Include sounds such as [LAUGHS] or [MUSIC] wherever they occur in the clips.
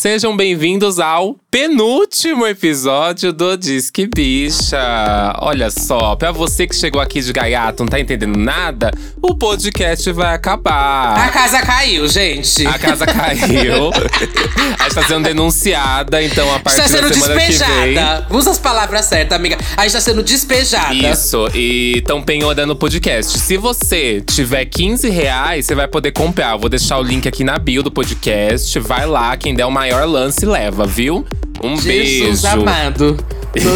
Sejam bem-vindos ao penúltimo episódio do Disque Bicha. Olha só, pra você que chegou aqui de gaiato, não tá entendendo nada, o podcast vai acabar. A casa caiu, gente. A casa caiu. [LAUGHS] a gente tá sendo denunciada, então a partir Está sendo da semana despejada. que vem… Usa as palavras certas, amiga. A gente tá sendo despejada. Isso, e estão penhorando o podcast. Se você tiver 15 reais, você vai poder comprar. Eu vou deixar o link aqui na bio do podcast. Vai lá, quem der o maior lance leva, viu? Um Jesus beijo. amado.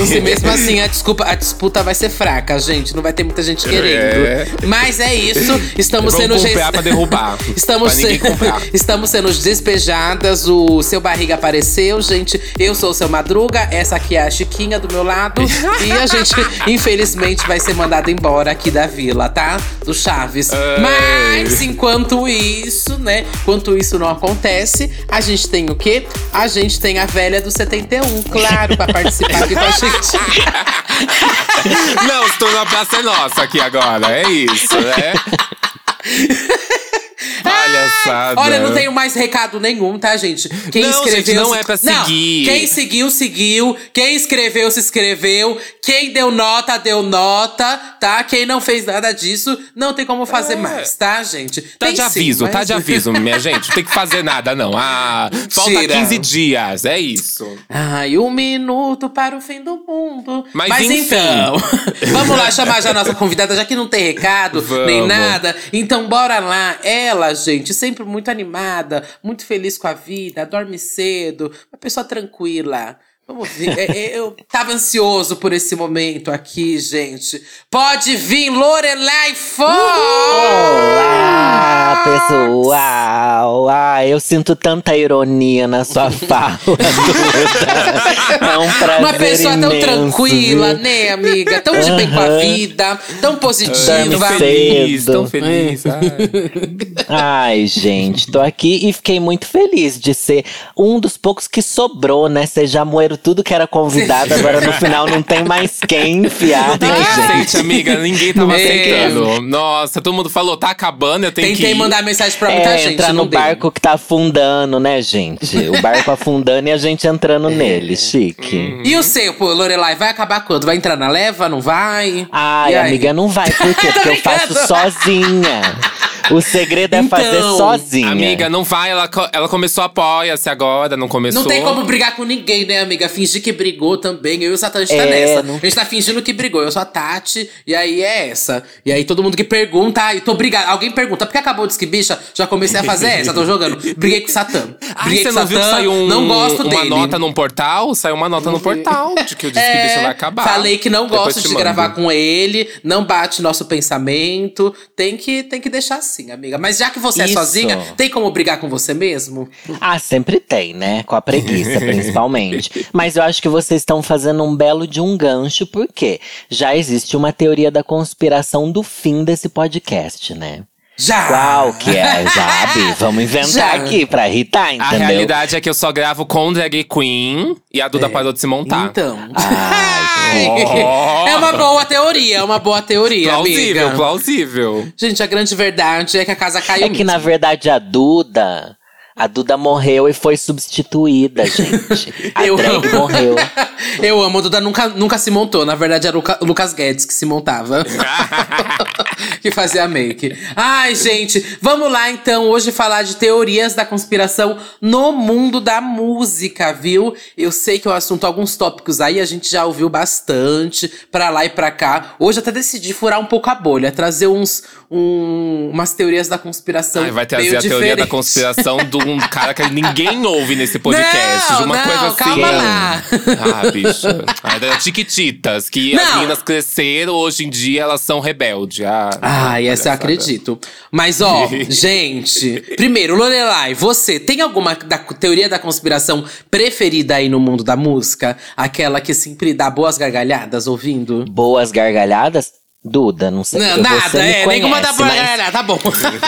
Sei, [LAUGHS] mesmo assim, a, desculpa, a disputa vai ser fraca, gente. Não vai ter muita gente querendo. É. Mas é isso. Estamos Vamos sendo. comprar pra derrubar. [LAUGHS] Estamos, pra se-. [LAUGHS] Estamos sendo despejadas. O seu barriga apareceu, gente. Eu sou o seu Madruga. Essa aqui é a Chiquinha do meu lado. e a gente, infelizmente, vai ser mandada embora aqui da vila, tá? Do Chaves. Ai. Mas enquanto isso, né? Enquanto isso não acontece, a gente tem o quê? A gente tem a velha do 71, claro, pra participar aqui com a gente. Não, se tornou a praça é nossa aqui agora. É isso, né? [LAUGHS] Palhaçada. Olha, não tenho mais recado nenhum, tá, gente? Quem Não, escreveu. gente, não é pra seguir. quem seguiu, seguiu. Quem escreveu, se inscreveu. Quem deu nota, deu nota, tá? Quem não fez nada disso, não tem como fazer É. mais, tá, gente? Tá Tem de sim, aviso, tá mas- de aviso, minha gente. Não tem que fazer nada, não. Ah, falta Mentira. 15 dias, é isso. Ai, um minuto para o fim do mundo. Mas enfim. então, [LAUGHS] vamos lá chamar já a nossa convidada, já que não tem recado nem Vamos. nada. Então, bora lá. Ela, gente, sempre muito animada, muito feliz com a vida, dorme cedo, uma pessoa tranquila. Vamos ver. É, é, eu tava ansioso por esse momento aqui, gente. Pode vir, Lorelai Fox! Olá, pessoal! Ah, eu sinto tanta ironia na sua [LAUGHS] fala, Duda. É um prazer Uma pessoa tão imenso, tranquila, viu? né, amiga? Tão de bem com a vida, tão positiva. Tão feliz, tão feliz. ai. Ai, gente, tô aqui e fiquei muito feliz de ser um dos poucos que sobrou, né? Vocês já moeram tudo que era convidado, agora no final não tem mais quem enfiar, Tem gente? amiga. Ninguém tava tem aceitando. Nossa, todo mundo falou, tá acabando, eu tenho que Tentei mandar mensagem pra muita É, gente. entrar no deu. barco que tá afundando, né, gente? O barco afundando e a gente entrando nele, chique. E o seu, pô, Lorelai, vai acabar quando? Vai entrar na leva? Não vai? Ai, amiga, não vai. Por quê? [LAUGHS] Porque eu faço sozinha. O segredo é fazer Então, sozinha. Amiga, não vai. Ela, ela começou apoia-se agora, não começou. Não tem como brigar com ninguém, né, amiga? Fingir que brigou também. Eu e o Satã, a gente tá É, nessa. não- A gente tá fingindo que brigou. Eu sou a Tati, e aí é essa. E aí todo mundo que pergunta, ai, tô brigado. Alguém pergunta, por que acabou o Disque Bicha? Já comecei a fazer essa, tô [LAUGHS] jogando. Briguei com o Satã. Ai, Briguei você com o não viu que Satã, saiu um- não gosto uma dele. nota num portal? Saiu uma nota no portal de que o Disque [LAUGHS] É, Bicha vai acabar. Falei que não Depois gosto de mando. gravar com ele, não bate nosso pensamento. Tem que, tem que deixar assim, amiga. Mas já que você é Isso. sozinha, tem como brigar com você mesmo? Ah, sempre tem, né? Com a preguiça, [LAUGHS] principalmente. Mas eu acho que vocês estão fazendo um belo de um gancho, porque já existe uma teoria da conspiração do fim desse podcast, né? Já! Qual que é, sabe? [LAUGHS] Vamos inventar Já. aqui pra irritar, A entendeu? realidade é que eu só gravo com drag queen e a Duda parou de se montar. Então. Ai, Oh. [LAUGHS] É uma boa teoria, é uma boa teoria, plausível, amiga. plausível. Gente, a grande verdade é que a casa caiu É que na verdade a Duda. A Duda morreu e foi substituída, gente. [LAUGHS] A Eu drag amo. morreu. Eu amo, a Duda nunca, nunca se montou. Na verdade, era o Luca- Lucas Guedes que se montava. Que fazia make. Ai, gente, vamos lá então hoje falar de teorias da conspiração no mundo da música, viu? Eu sei que é um assunto, alguns tópicos aí a gente já ouviu bastante, pra lá e pra cá. Hoje até decidi furar um pouco a bolha, trazer uns, um- umas teorias da conspiração. Ai, vai trazer a teoria da conspiração de um cara que ninguém ouve nesse podcast. Não, de uma não, coisa assim. calma lá. Ah, bicho. Ah, das Tiquititas, que as Não. meninas cresceram, hoje em dia elas são rebeldes. Ah, Ai, essa eu acredito. Mas, ó, [LAUGHS] gente. Primeiro, Lorelai, você tem alguma da, teoria da conspiração preferida aí no mundo da música? Aquela que sempre dá boas gargalhadas ouvindo? Boas gargalhadas. Duda, não sei. Não, eu- nada, você é, nem como conhece, dar mas- Tá bom.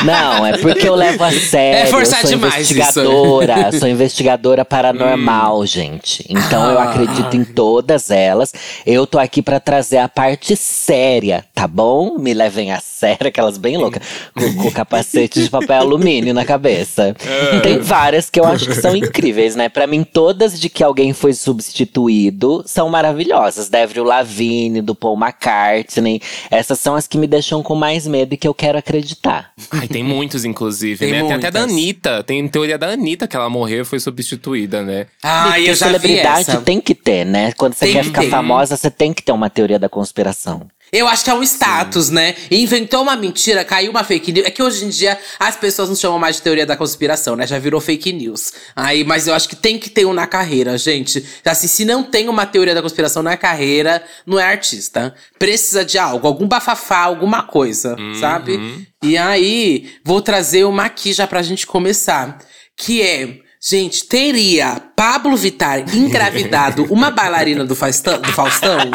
Não, é porque eu levo a sério. É forçar eu sou demais investigadora, sou [LAUGHS] investigadora paranormal, gente. Então eu Ah. acredito em todas elas. Eu tô aqui pra trazer a parte séria, tá bom? Me levem a sério, aquelas bem loucas, com, com capacete de papel alumínio na cabeça. Tem várias que eu acho que são incríveis, né? Pra mim, todas de que alguém foi substituído são maravilhosas. Da Avril Lavigne, do Paul McCartney. Essas são as que me deixam com mais medo e que eu quero acreditar. Ai, tem muitos, inclusive, Tem né? Tem até da muitas. Anitta. Tem teoria da Anitta que ela morreu e foi substituída, né? Ah, Porque eu já vi celebridade essa. tem que ter, né? Quando você Tem quer que ficar ter. famosa, você tem que ter uma teoria da conspiração. Eu acho que é um status, né? Inventou uma mentira, caiu uma fake news. É que hoje em dia as pessoas não chamam mais de teoria da conspiração, né? Já virou fake news. Aí, mas eu acho que tem que ter um na carreira, gente. Assim, se não tem uma teoria da conspiração na carreira, não é artista. Precisa de algo, algum bafafá, alguma coisa, sabe? E aí, vou trazer uma aqui já pra gente começar. Que é. Gente, teria Pablo Vittar engravidado [LAUGHS] uma bailarina do Faustão? Do Faustão? Bom,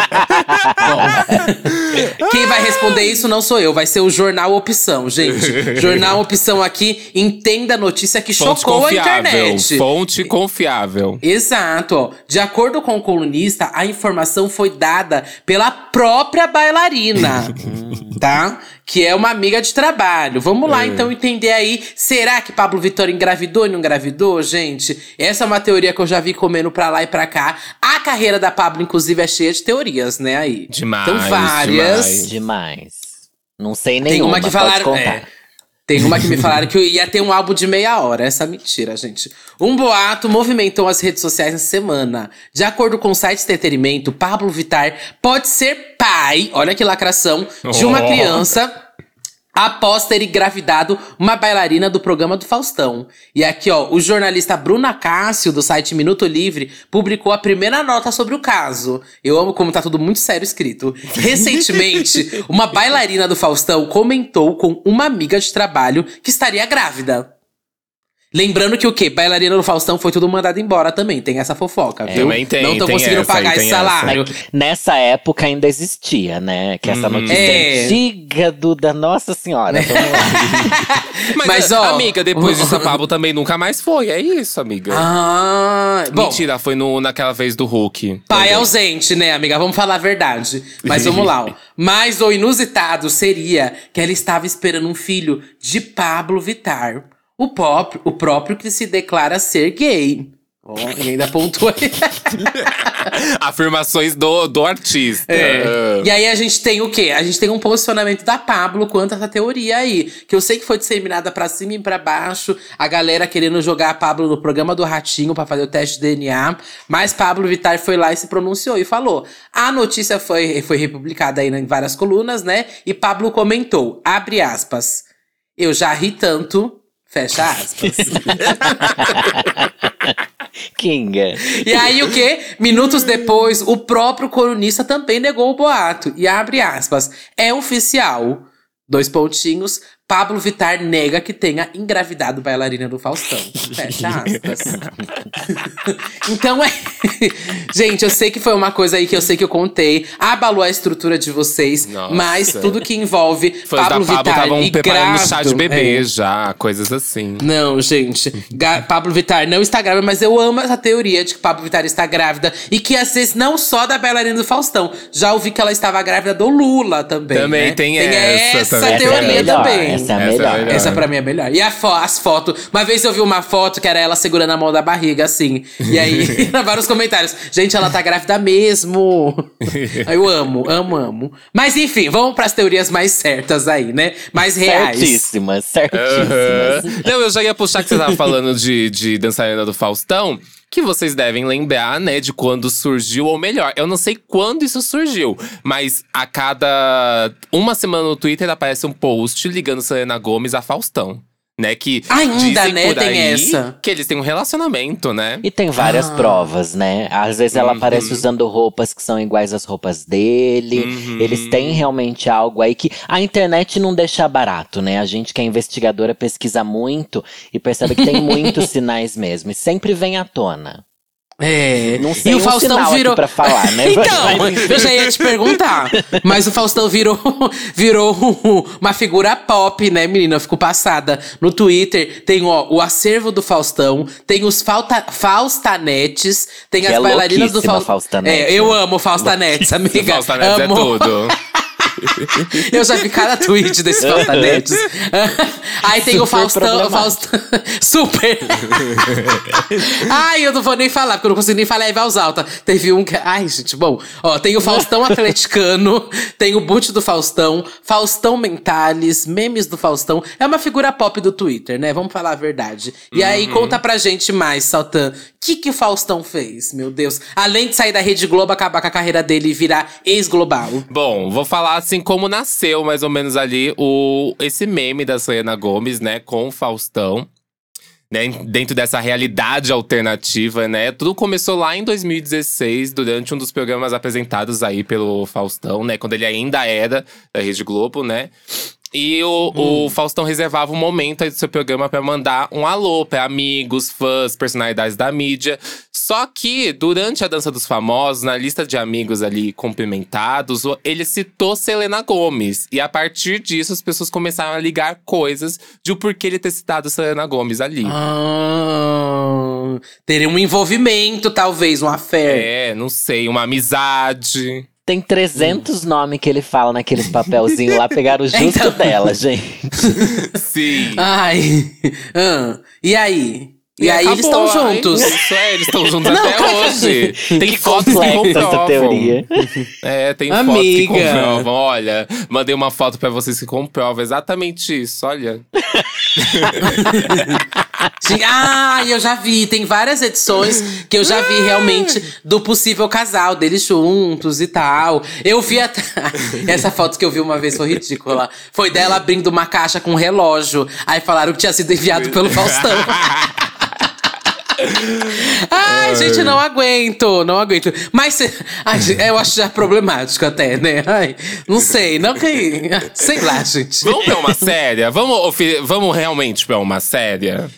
quem vai responder isso não sou eu, vai ser o Jornal Opção, gente. Jornal Opção aqui, entenda a notícia que Fonte chocou a internet. Fonte confiável. Exato, ó. De acordo com o colunista, a informação foi dada pela própria bailarina, [LAUGHS] tá? Que é uma amiga de trabalho. Vamos lá, então, entender aí. Será que Pablo Vittor engravidou e não engravidou, gente? Essa é uma teoria que eu já vi comendo pra lá e pra cá. A carreira da Pablo, inclusive, é cheia de teorias, né, aí. Demais, Então, várias. demais. Demais. Não sei Tem nenhuma, uma que pode falaram. é, tem uma que me falaram que ia ter um álbum de meia hora. Essa é mentira, gente. Um boato movimentou as redes sociais essa semana. De acordo com o site de entretenimento, Pablo Vittar pode ser pai, olha que lacração, de uma Oh. criança. Após ter engravidado uma bailarina do programa do Faustão. E aqui, ó, o jornalista Bruna Cássio, do site Minuto Livre, publicou a primeira nota sobre o caso. Eu amo como tá tudo muito sério escrito. [LAUGHS] Recentemente, uma bailarina do Faustão comentou com uma amiga de trabalho que estaria grávida. Lembrando que o quê? Bailarina do Faustão foi tudo mandado embora também. Tem essa fofoca, viu? Também tem, Não estão conseguindo essa pagar esse salário. Nessa época ainda existia, né? Que essa notícia É. antiga do da Nossa Senhora. [LAUGHS] Mas, Mas, ó- amiga, depois disso, a Pablo também nunca mais foi. É isso, amiga. Ah, bom. Mentira, foi no, naquela vez do Hulk. Pai também. ausente, né, amiga? Vamos falar a verdade. Mas vamos lá, ó. [LAUGHS] Mas o inusitado seria que ela estava esperando um filho de Pablo Vittar. O próprio, o próprio que se declara ser gay. E ainda pontua aí. [LAUGHS] Afirmações do, do artista. É. E aí a gente tem o quê? A gente tem um posicionamento da Pablo quanto a essa teoria aí. Que eu sei que foi disseminada pra cima e pra baixo. A galera querendo jogar a Pablo no programa do Ratinho pra fazer o teste de DNA. Mas Pablo Vittar foi lá e se pronunciou e falou. A notícia foi, foi republicada aí em várias colunas, né? E Pablo comentou, abre aspas. Eu já ri tanto, fecha aspas. [LAUGHS] Kinga. E aí o quê? Minutos depois, o próprio colunista também negou o boato. E abre aspas. É oficial. Dois pontinhos. Pablo Vittar nega que tenha engravidado bailarina do Faustão. [LAUGHS] Fecha aspas. [LAUGHS] então é. [LAUGHS] Gente, eu sei que foi uma coisa aí que eu sei que eu contei. Abalou a estrutura de vocês. Nossa. Mas tudo que envolve Fãs Pablo da Pablo Vittar estavam e preparando chá de grávido, bebê é. já, coisas assim. Não, gente. Ga- Pablo Vittar não está grávida, mas eu amo essa teoria de que Pablo Vittar está grávida. E que às vezes não só da bailarina do Faustão. Já ouvi que ela estava grávida do Lula também. Também né? tem essa essa também. Essa é teoria também. Essa é a Essa é melhor. melhor. Essa pra mim é melhor. E a fo- as fotos. Uma vez eu vi uma foto que era ela segurando a mão da barriga, assim. E aí, [LAUGHS] [LAUGHS] vários comentários. Gente, ela tá grávida mesmo. [LAUGHS] Eu amo, amo, amo. Mas enfim, vamos pras teorias mais certas aí, né? Mais reais. Certíssimas, certíssimas. Aham. Não, eu já ia puxar que você tava falando de, de dançarina do Faustão. Que vocês devem lembrar, né, de quando surgiu, ou melhor, eu não sei quando isso surgiu, mas a cada uma semana no Twitter aparece um post ligando Selena Gomes a Faustão. Né, que Ainda, dizem né, por tem aí essa. que eles têm um relacionamento, né? E tem várias Ah. provas, né? Às vezes ela aparece usando roupas que são iguais às roupas dele. Uhum. Eles têm realmente algo aí que a internet não deixa barato, né? A gente que é investigadora pesquisa muito e percebe que tem [LAUGHS] muitos sinais mesmo. E sempre vem à tona. É. Não sei e o um Faustão sinal virou. pra falar, né? [LAUGHS] então, eu já ia te perguntar. Mas o Faustão virou, [LAUGHS] virou uma figura pop, né, menina? Eu fico passada. No Twitter tem ó, o acervo do Faustão, tem os falta, Faustanetes, tem Que as é bailarinas do louquíssima Faustão. Faustanete, É, eu né? amo Faustanetes, amiga. Faustanetes é amo. tudo. [LAUGHS] [LAUGHS] Eu já vi cada tweet desse Faustanetes. [LAUGHS] Aí tem o Super Faustão. problemático. Faustão [LAUGHS] super. Ai, eu não vou nem falar, porque eu não consigo nem falar em voz alta. Teve um que. Ai, gente, bom. Ó, tem o Faustão atleticano, tem o boot do Faustão, Faustão Mentales, memes do Faustão. É uma figura pop do Twitter, né? Vamos falar a verdade. E aí, Uhum. conta pra gente mais, Saltan. O que, que o Faustão fez, meu Deus? Além de sair da Rede Globo, acabar com a carreira dele e virar ex-global. Bom, vou falar assim como nasceu mais ou menos ali o esse meme da Selena Gomes, né, com o Faustão. Né, dentro dessa realidade alternativa, né? Tudo começou lá em 2016, durante um dos programas apresentados aí pelo Faustão, né? Quando ele ainda era da Rede Globo, né? E o, o Faustão reservava um momento aí do seu programa pra mandar um alô pra amigos, fãs, personalidades da mídia. Só que, durante a Dança dos Famosos, na lista de amigos ali cumprimentados, ele citou Selena Gomes. E a partir disso, as pessoas começaram a ligar coisas de o porquê ele ter citado Selena Gomes ali. Ah, teria um envolvimento, talvez, uma fé. É, não sei, uma amizade. Tem 300 nomes que ele fala naqueles papelzinhos lá, pegaram [LAUGHS] justo Então. dela, gente. Sim. Ai. ah, e aí? E, aí eles acabou, estão ai, juntos. Isso é, eles estão juntos Não, até hoje. Tem Que fotos que complexa essa comprovam. teoria. É, tem Amiga. fotos que comprovam. Olha, mandei uma foto pra vocês que comprovam exatamente isso, olha. [LAUGHS] Ah, eu já vi. Tem várias edições que eu já vi realmente do possível casal deles juntos e tal. Eu vi até. [LAUGHS] Essa foto que eu vi uma vez foi ridícula. Foi dela abrindo uma caixa com um relógio. Aí falaram que tinha sido enviado pelo [LAUGHS] Faustão. Ai, gente, não aguento, não aguento. Mas ai, eu acho já problemático até, né? Ai, não sei, não que. Sei lá, gente. Vamos pra uma [LAUGHS] séria? Vamos, vamos realmente pra uma séria?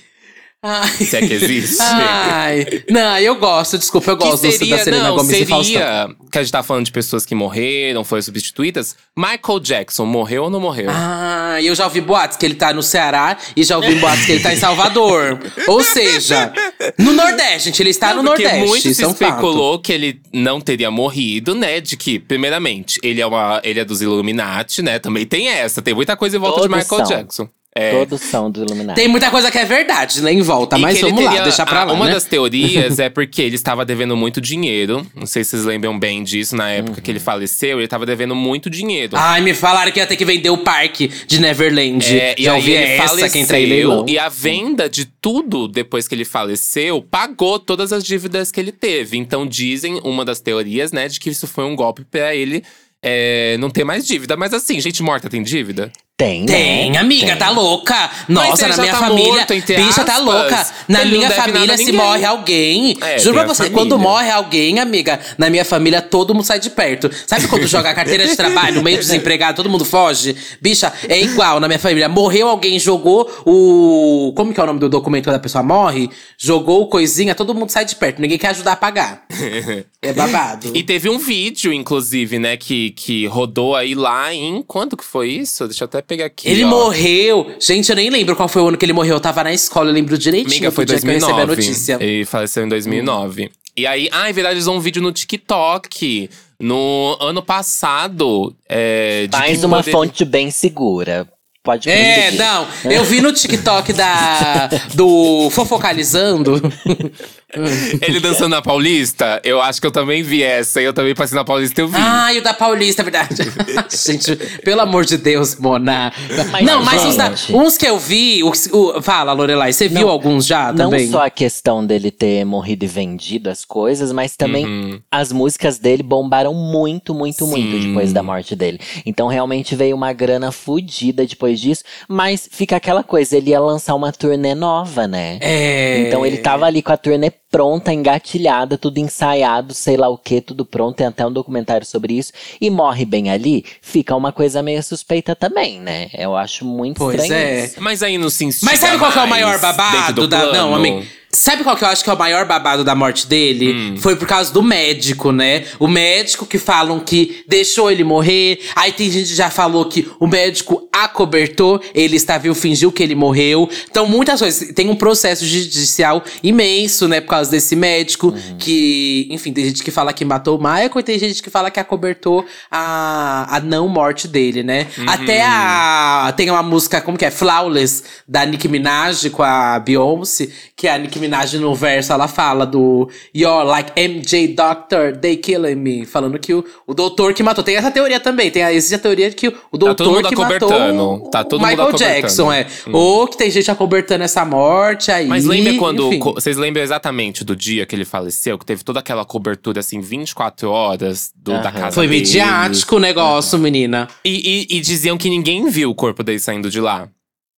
Ai. Se é que existe. Ai, não, eu gosto, desculpa, eu gosto seria, da Selena não, Gomes e Faustão. seria, que a gente tá falando de pessoas que morreram, foram substituídas. Michael Jackson morreu ou não morreu? Ah, eu já ouvi boatos que ele tá no Ceará e já ouvi boatos que ele tá em Salvador. Ou seja, no Nordeste, gente, ele está no Porque Nordeste. muito isso se é um fato. especulou que ele não teria morrido, né? De que, primeiramente, ele é, uma, ele é dos Illuminati, né? Também tem essa. Tem muita coisa em volta de Todos Michael são. Jackson. É. Todos são do Illuminati. Tem muita coisa que é verdade, né, em volta, E mas vamos lá, teria- deixa pra ah, lá, Uma né? das teorias [LAUGHS] é porque ele estava devendo muito dinheiro. Não sei se vocês lembram bem disso. Na época que ele Uhum. faleceu, ele estava devendo muito dinheiro. Ai, me falaram que ia ter que vender o parque de Neverland. É, e já aí ouvi ele essa faleceu, que entra em leilão. e a venda de tudo depois que ele faleceu pagou todas as dívidas que ele teve. Então dizem, uma das teorias, né, de que isso foi um golpe pra ele é, não ter mais dívida. Mas assim, gente morta tem dívida? Tem, Tem, né? amiga, Tem. tá louca. Nossa, na minha tá família. morto, bicha tá aspas. louca. Na Ele minha família, se morre alguém. É, juro pra você, família. quando morre alguém, amiga, na minha família todo mundo sai de perto. Sabe quando joga a carteira de trabalho, meio desempregado, todo mundo foge? Bicha, é igual na minha família. Morreu alguém, jogou o. Como que é o nome do documento quando a pessoa morre? Jogou o coisinha, todo mundo sai de perto. Ninguém quer ajudar a pagar. [LAUGHS] É babado. E teve um vídeo, inclusive, né, que, que rodou aí lá em. Quando que foi isso? Deixa eu até pegar aqui. Ele ó. morreu. Gente, eu nem lembro qual foi o ano que ele morreu. Eu tava na escola, eu lembro direitinho Amiga, foi do dia que eu recebi a 2009. notícia. Ele faleceu em 2009. E aí, ah, e viralizou um vídeo no TikTok. No ano passado. É, de Mais que uma poder- fonte bem segura. Pode É, não. Eu vi no TikTok da, do Fofocalizando. [LAUGHS] [LAUGHS] Ele dançando na Paulista, eu acho que eu também vi essa. E eu também passei na Paulista e eu vi. Ah, e o da Paulista, é verdade. [LAUGHS] Gente, pelo amor de Deus, Mona. Mas, não, mas os da- uns que eu vi. o- o- fala, Lorelai, você viu Não, alguns já Não também? só a questão dele ter morrido e vendido as coisas, mas também Uhum. as músicas dele bombaram muito, muito, muito Sim. depois da morte dele. Então realmente veio uma grana fodida depois disso, mas fica aquela coisa, ele ia lançar uma turnê nova, né? É. Então ele tava ali com a turnê pronta, engatilhada, tudo ensaiado, sei lá o que, tudo pronto, tem até um documentário sobre isso, e morre bem ali, fica uma coisa meio suspeita também, né? Eu acho muito Pois estranho é. isso. Mas aí não se instiga Mas sabe qual que é o maior babado do da. Não, plano? amigo. Sabe qual que eu acho que é o maior babado da morte dele? Hum. Foi por causa do médico, né? O médico que falam que deixou ele morrer. Aí tem gente que já falou que o médico acobertou, ele está vivo, fingiu que ele morreu. Então, muitas coisas. Tem um processo judicial imenso, né? Por causa desse médico. Uhum. Que, enfim, tem gente que fala que matou o Michael e tem gente que fala que acobertou a, a não morte dele, né? Uhum. Até a. Tem uma música, como que é? Flawless, da Nicki Minaj com a Beyoncé, que a Nicki Minaj no verso ela fala do You're like MJ Doctor, they killing me. Falando que o, o doutor que matou. Tem essa teoria também. Tem a, existe a teoria de que o todo doutor mundo que matou o Tá todo mundo Michael. Jackson, é. Hum. Ou que tem gente acobertando essa morte aí. Mas lembra quando. co- Vocês lembram exatamente do dia que ele faleceu? Que teve toda aquela cobertura, assim, 24 horas do, da casa Foi dele. midiático o negócio, menina. E, e- e diziam que ninguém viu o corpo dele saindo de lá.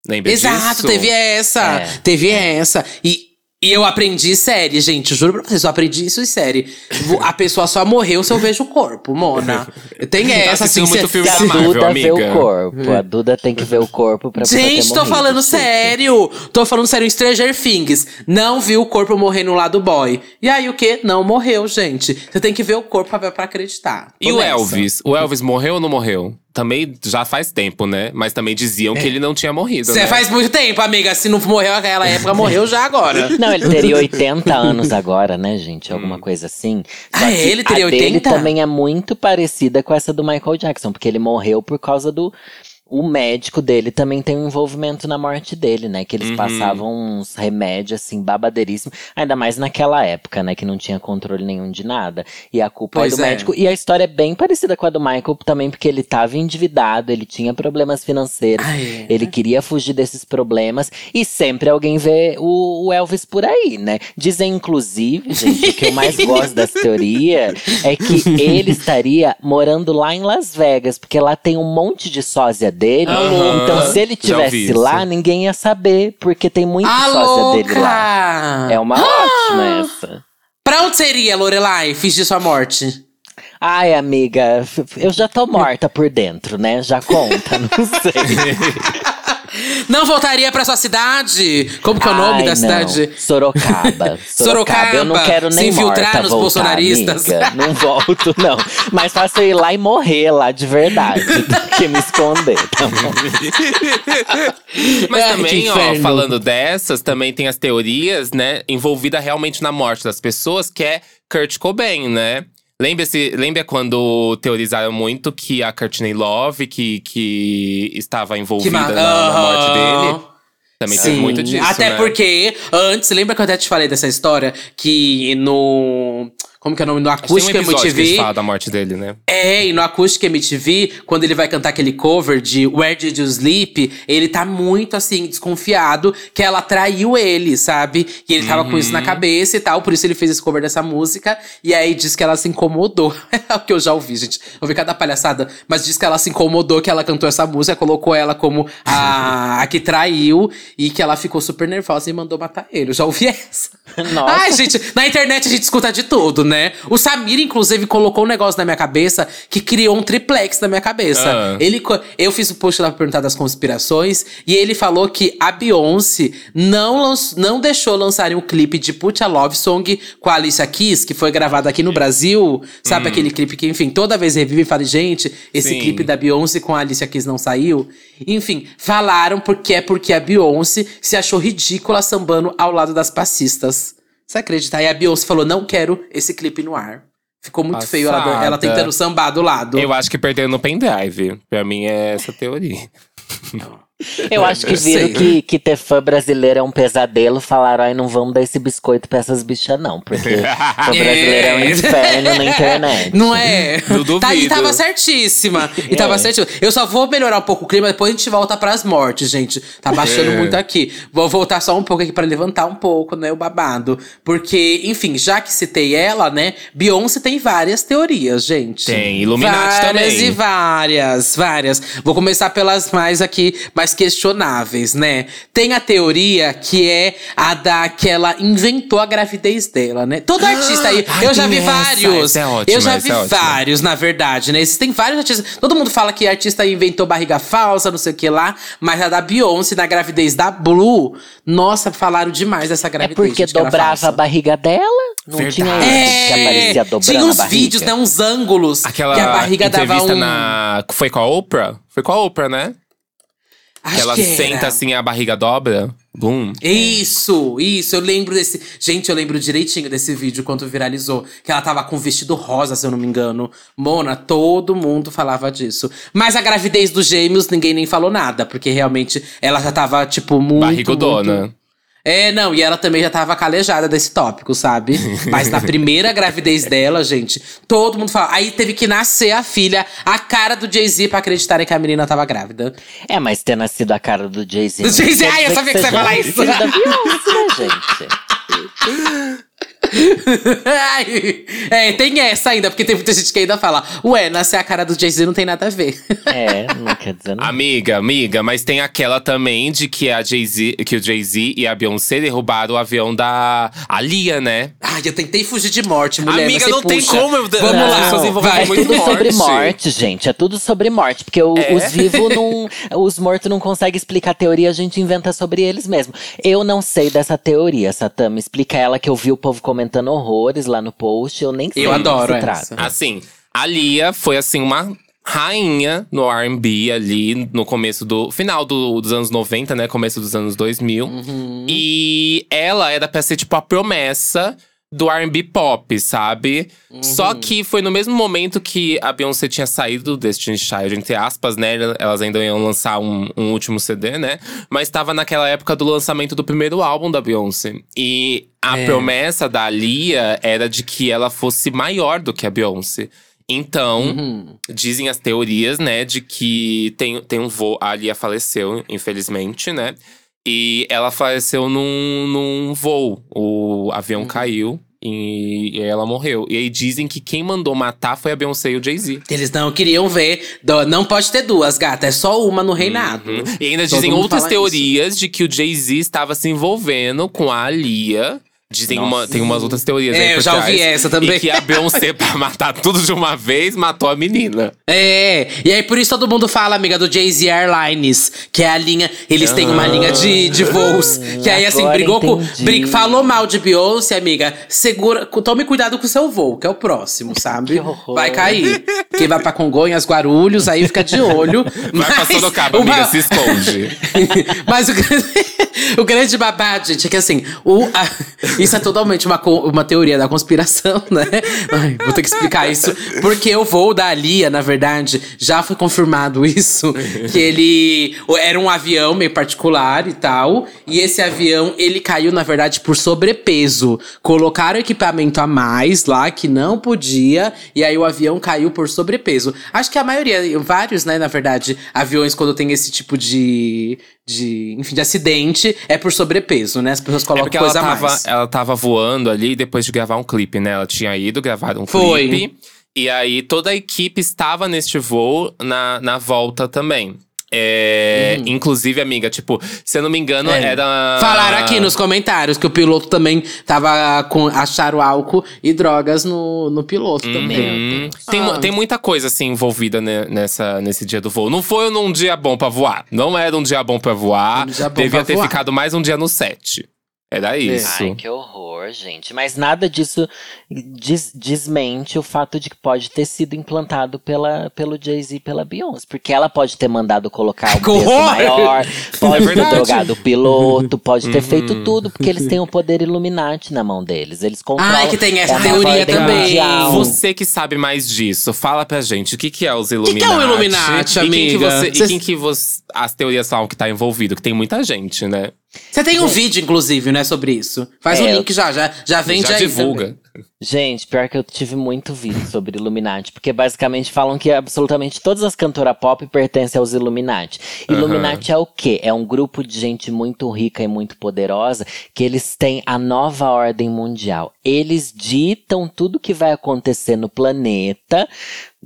Lembra Exato, disso? teve essa. É. Teve essa. E, e eu aprendi série, gente. Juro pra vocês, eu aprendi isso em série. A pessoa só morreu se eu vejo o corpo, Mona. Tem [LAUGHS] essa, assim. muito filme da a Marvel, Duda vê amiga. o corpo. A Duda tem que ver o corpo pra poder Gente, tô morrido, falando sério. Tô falando sério. Stranger Things. Não viu o corpo morrer no lado boy. E aí o quê? Não morreu, gente. Você tem que ver o corpo pra, pra acreditar. Tô E o nessa. Elvis? O Elvis morreu ou não morreu? Também já faz tempo, né? Mas também diziam que ele não tinha morrido. Você né? faz muito tempo, amiga. Se não morreu naquela época, morreu já agora. Não, ele teria [LAUGHS] 80 anos agora, né, gente? Alguma coisa assim. Só Ah, ele teria a dele 80? também é muito parecida com essa do Michael Jackson, porque ele morreu por causa do. O médico dele também tem um envolvimento na morte dele, né? Que eles Uhum. passavam uns remédios, assim, babadeiríssimos. Ainda mais naquela época, né? Que não tinha controle nenhum de nada. E a culpa Pois é do é. médico. E a história é bem parecida com a do Michael também, porque ele tava endividado, ele tinha problemas financeiros. Ah, é? Ele queria fugir desses problemas e sempre alguém vê o, o Elvis por aí, né? Dizem, inclusive, gente, o que eu mais gosto dessa [LAUGHS] teoria é que ele estaria morando lá em Las Vegas, porque lá tem um monte de sósia dele. Aham. Então, se ele tivesse lá, ninguém ia saber, porque tem muita Ah, sósia dele lá. louca! É uma ótima essa. Pra onde seria, Lorelai, fingir sua morte? Ai, amiga, eu já tô [LAUGHS] morta por dentro, né? Já conta, não sei. [LAUGHS] Não voltaria pra sua cidade? Como que é o nome Ai, da não. cidade? Sorocaba. [LAUGHS] Sorocaba. Eu não quero Se nem infiltrar morta nos voltar, bolsonaristas. amiga. Não volto, não. Mas faço eu ir lá e morrer lá de verdade. do que me esconder, tá bom? Mas Ai, que também, ó, falando dessas, também tem as teorias, né, envolvida realmente na morte das pessoas, que é Kurt Cobain, né? Lembra-se, lembra quando teorizaram muito que a Courtney Love, que, que estava envolvida ma- na, na morte dele? Também tem muito disso, Até né? porque, antes, lembra que eu até te falei dessa história? Que no. Como que é o nome? No que tem um Acústica que a MTV. gente fala da morte dele, né? É, e no Acústica MTV, quando ele vai cantar aquele cover de Where Did You Sleep, ele tá muito assim, desconfiado que ela traiu ele, sabe? E ele tava com isso Uhum. na cabeça e tal, por isso ele fez esse cover dessa música. E aí diz que ela se incomodou. [LAUGHS] É o que eu já ouvi, gente. Eu ouvi cada palhaçada, mas diz que ela se incomodou que ela cantou essa música, colocou ela como a, a que traiu e que ela ficou super nervosa e mandou matar ele. Eu já ouvi essa. Nossa. Ai, gente, na internet a gente escuta de tudo, né? O Samir, inclusive, colocou um negócio na minha cabeça que criou um triplex na minha cabeça. Ah. Ele, eu fiz o post lá pra perguntar das conspirações e ele falou que a Beyoncé não, lanç- não deixou lançarem um clipe de Put a Love Song com a Alicia Keys, que foi gravado aqui no Brasil. Sabe aquele clipe que, enfim, toda vez revive e fala, gente, esse Sim. clipe da Beyoncé com a Alicia Keys não saiu? Enfim, falaram porque é porque a Beyoncé se achou ridícula sambando ao lado das passistas. Você acredita? Aí a Beyoncé falou: não quero esse clipe no ar. Ficou muito feio ela, Passada. ela tentando sambar do lado. Eu acho que perderam no pendrive. Pra mim é essa teoria. Eu acho que Eu viram que, que ter fã brasileiro é um pesadelo. Falaram, ai, não vamos dar esse biscoito pra essas bichas, não. Porque [LAUGHS] fã brasileiro é um inferno na internet. Não é? Não duvido. Tá, e tava certíssima. E tava É. certíssima. Eu só vou melhorar um pouco o clima, depois a gente volta pras mortes, gente. Tá baixando É. muito aqui. Vou voltar só um pouco aqui pra levantar um pouco, né, o babado. Porque, enfim, já que citei ela, né, Beyoncé tem várias teorias, gente. Tem, Illuminati várias também. e várias, várias. Vou começar pelas mais aqui, mais mais questionáveis, né? Tem a teoria que é a daquela inventou a gravidez dela, né? Todo artista aí, Ai, eu já vi essa, vários. essa é ótima, eu já vi é vários, na verdade, né? Existem vários artistas. Todo mundo fala que artista inventou barriga falsa, não sei o que lá, mas a da Beyoncé na gravidez da Blue, nossa, falaram demais dessa É gravidez. porque gente, que era dobrava falsa. a barriga dela? Não Verdade. tinha isso que aparecia dobrando tinha uns vídeos, né? Uns ângulos. Aquela que a barriga dava entrevista um. na. Foi com a Oprah? Foi com a Oprah, né? Acho que ela que senta assim a barriga dobra. Bum. Isso, isso, eu lembro desse. Gente, eu lembro direitinho desse vídeo quando viralizou. Que ela tava com um vestido rosa, se eu não me engano. Mona, todo mundo falava disso. Mas a gravidez dos gêmeos, ninguém nem falou nada, porque realmente ela já tava, tipo, muito. Barrigudona. muito- É, não, e ela também já tava calejada desse tópico, sabe? [LAUGHS] Mas na primeira gravidez dela, gente, todo mundo fala. Aí teve que nascer a filha, a cara do Jay-Z pra acreditarem que a menina tava grávida. É, mas ter nascido a cara do Jay-Z. Do Jay-Z, ai, eu sabia que você ia falar isso. da Beyoncé, né, gente? [LAUGHS] [LAUGHS] É, tem essa ainda, porque tem muita gente que ainda fala, ué, nascer a cara do Jay-Z não tem nada a ver. É, não quer dizer nada. Amiga, amiga, mas tem aquela também de que a Jay-Z, que o Jay-Z e a Beyoncé derrubaram o avião da a Lia, né? Ai, eu tentei fugir de morte, mulher. Amiga, não tem como eu- Vamos as lá, pessoas envolvem vai. muito É tudo sobre morte. morte, gente. É tudo sobre morte. Porque o- É? os vivos não. Os mortos não conseguem explicar a teoria, a gente inventa sobre eles mesmo. Eu não sei dessa teoria, Satã. Me explica ela que eu vi o povo comentando horrores lá no post. Eu nem sei Eu adoro se essa. trata. Assim, a Lia foi assim uma rainha no R&B ali no começo do final do- dos anos 90, né, começo dos anos 2000. Uhum. E ela era pra ser tipo a promessa do R&B pop, sabe? Uhum. Só que foi no mesmo momento que a Beyoncé tinha saído do Destiny's Child, entre aspas, né? Elas ainda iam lançar um, um último CD, né? Mas tava naquela época do lançamento do primeiro álbum da Beyoncé. E a É. promessa da Lia era de que ela fosse maior do que a Beyoncé. Então, Uhum. dizem as teorias, né, de que tem, tem um voo. A Lia faleceu, infelizmente, né? E ela faleceu num, num voo. O avião Uhum. caiu e, ela morreu. E aí dizem que quem mandou matar foi a Beyoncé e o Jay-Z. Eles não queriam ver. Não pode ter duas, gata. É só uma no reinado. Uhum. E ainda Todo dizem outras teorias de que o Jay-Z estava se envolvendo com a Lia. Dizem uma, tem umas outras teorias aí É, eu já ouvi trás. essa também. E que a Beyoncé, pra matar tudo de uma vez, matou a menina. É, e aí por isso todo mundo fala, amiga, do Jay-Z Airlines, que é a linha. Eles têm uma linha de, de voos. Que aí, assim, brigou com. entendi. brig- falou mal de Beyoncé, amiga. Segura. Tome cuidado com o seu voo, que é o próximo, [LAUGHS] sabe? Que horror. Vai cair. Quem vai pra Congonhas, Guarulhos, aí fica de olho. Vai pra Sorocaba, uma- amiga, se esconde. [LAUGHS] Mas o grande, [LAUGHS] o grande babado, gente, é que assim, o, a- isso é totalmente uma, uma teoria da conspiração, né? Ai, vou ter que explicar isso. Porque o voo da Lia, na verdade, já foi confirmado isso. Que ele era um avião meio particular e tal. E esse avião, ele caiu, na verdade, por sobrepeso. Colocaram equipamento a mais lá, que não podia. E aí o avião caiu por sobrepeso. Acho que a maioria, vários, né, na verdade, aviões, quando tem esse tipo de. de enfim, de acidente, é por sobrepeso, né? As pessoas É colocam ela coisa a mais. ela tava voando ali depois de gravar um clipe, né? Ela tinha ido gravar um Foi. clipe. E aí toda a equipe estava neste voo na, na volta também. É, Inclusive, amiga, tipo, se eu não me engano, Uhum. É. era. Falaram aqui nos comentários que o piloto também tava com. acharam álcool e drogas no, no piloto também. Hum, tem, Ah. tem muita coisa assim envolvida ne- nessa, nesse dia do voo. Não foi num dia bom pra voar. Não era um dia bom pra voar. Um bom Devia pra ter voar. ficado mais um dia no set. Era isso. Ai, que horror, gente. Mas nada disso des- desmente o fato de que pode ter sido implantado pela, pelo Jay-Z e pela Beyoncé. Porque ela pode ter mandado colocar um [LAUGHS] Que peso horror! maior, [LAUGHS] pode ter verdade. drogado o piloto, pode ter Uhum. feito tudo, porque eles têm o poder Illuminati na mão deles. Eles controlam. Ai, que tem essa é teoria também. mundial. Você que sabe mais disso, fala pra gente o que, que é os Illuminati. que é o Illuminati, e quem que amiga? você, e quem que você, as teorias falam que tá envolvido? Que tem muita gente, né? Você tem um vídeo, inclusive, né, sobre isso. Faz É, um link já, já, já vende Já aí divulga. também. Gente, pior que eu tive muito vídeo sobre Illuminati, porque basicamente falam que absolutamente todas as cantoras pop pertencem aos Illuminati. Illuminati é o quê? É um grupo de gente muito rica e muito poderosa que eles têm a nova ordem mundial. Eles ditam tudo que vai acontecer no planeta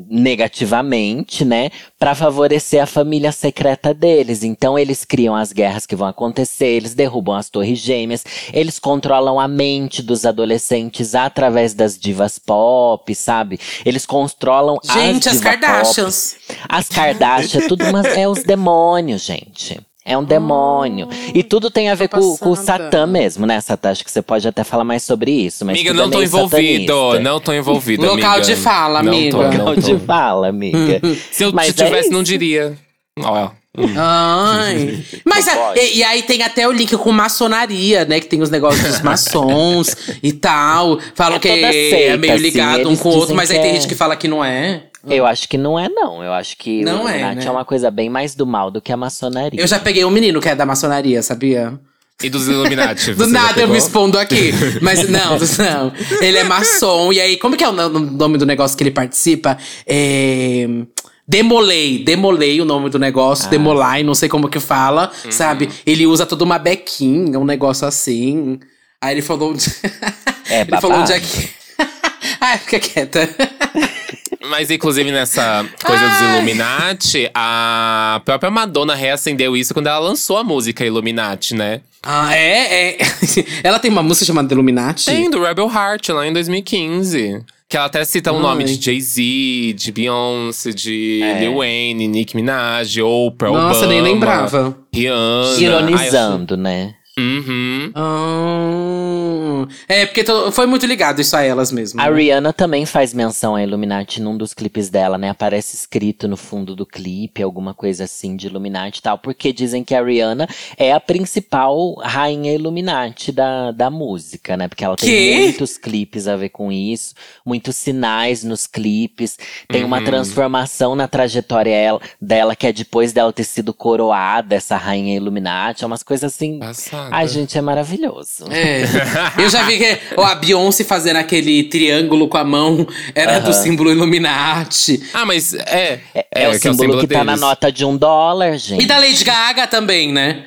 negativamente, né, Pra favorecer a família secreta deles. Então eles criam as guerras que vão acontecer, eles derrubam as torres gêmeas, eles controlam a mente dos adolescentes através das divas pop, sabe? Eles controlam Gente, as as Kardashians. Pop. As Kardashians, tudo umas, é os demônios, gente. É um demônio. E tudo tem a ver com, com o. Satã mesmo, né, Satã? Acho que você pode até falar mais sobre isso. Mas Amiga, é não tô meio envolvido. Não tô envolvido, Local amiga. de fala, Não amiga. tô, não Local tô. de fala, amiga. [LAUGHS] Se eu Mas te é tivesse, isso. não diria. Ó, Ai. [LAUGHS] Mas a- e, e aí tem até o link com maçonaria, né? Que tem os negócios dos [LAUGHS] maçons e tal. Falam É que é meio assim, ligado um eles com o outro, mas aí tem é- gente que fala que não é. Eu acho que não é, não. Eu acho que Não o é, Illuminati né? é uma coisa bem mais do mal do que a maçonaria. Eu já peguei um menino que é da maçonaria, sabia? E dos Illuminati. [LAUGHS] Do nada eu me expondo aqui. Mas não, não. Ele é maçom. E aí, como que é o no- nome do negócio que ele participa? É. Demolei, demolei o nome do negócio, Ah. demolai, não sei como que fala, Uhum. sabe? Ele usa toda uma bequinha, um negócio assim. Aí ele falou onde. É [LAUGHS] ele falou onde é que. Ai, [LAUGHS] fica quieta. Mas, inclusive, nessa coisa dos Ai. Illuminati, a própria Madonna reacendeu isso quando ela lançou a música Illuminati, né? Ah, é? é. [LAUGHS] Ela tem uma música chamada Illuminati? Tem, do Rebel Heart, lá em 2015. Que ela até cita o Ai. nome de Jay-Z, de Beyoncé, de É. Lil Wayne, Nicki Minaj, Oprah, Nossa, Obama, nem lembrava. Rihanna. Ironizando, né? Ai, eu- Uhum. Ah, é, porque to- foi muito ligado isso a elas mesmo. A né? Rihanna também faz menção a Illuminati num dos clipes dela, né? Aparece escrito no fundo do clipe, alguma coisa assim de Illuminati e tal, porque dizem que a Rihanna é a principal rainha Illuminati da, da música, né? Porque ela tem Quê? muitos clipes a ver com isso, muitos sinais nos clipes, tem uma Uhum. transformação na trajetória ela- dela, que é depois dela ter sido coroada, essa rainha Illuminati, é umas coisas assim. Passada. Ai, gente, é maravilhoso. É. Eu já vi que a Beyoncé fazendo aquele triângulo com a mão era do símbolo Illuminati. Ah, mas é. É, o que símbolo que tá na nota de um dólar, gente. E da Lady Gaga também, né?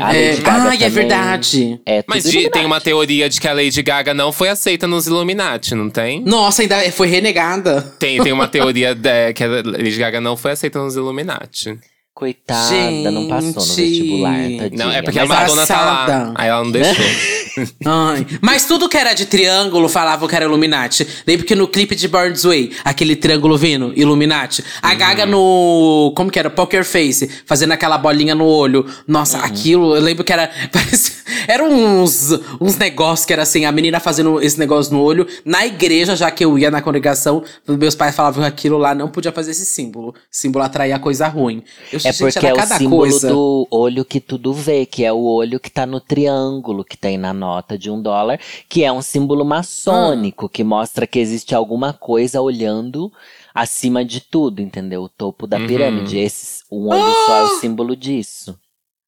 A É, Lady Gaga ai, é verdade. É Mas de- tem uma teoria de que a Lady Gaga não foi aceita nos Illuminati, não tem? Nossa, ainda foi renegada. Tem, tem uma teoria de, que a Lady Gaga não foi aceita nos Illuminati. Coitada, não passou no Gente. vestibular, tadinha. Não, é porque Mas a Madonna tá lá. Aí ela não deixou. [LAUGHS] Ai. Mas tudo que era de triângulo falavam que era Illuminati. Lembro que no clipe de Bird's Way, aquele triângulo vindo, Illuminati. A Gaga no. Como que era? Poker Face, fazendo aquela bolinha no olho. Nossa, aquilo, eu lembro que era. [LAUGHS] parecia- Eram uns, uns negócios que era assim, a menina fazendo esse negócio no olho. Na igreja, já que eu ia na congregação, meus pais falavam que aquilo lá não podia fazer esse símbolo. símbolo atraía coisa ruim. Eu, É gente, porque era é o cada símbolo coisa. do olho que tudo vê, que é o olho que tá no triângulo que tem na nota de um dólar, que é um símbolo maçônico, que mostra que existe alguma coisa olhando acima de tudo, entendeu? O topo da Uhum. pirâmide. Esse, um olho só é o símbolo disso.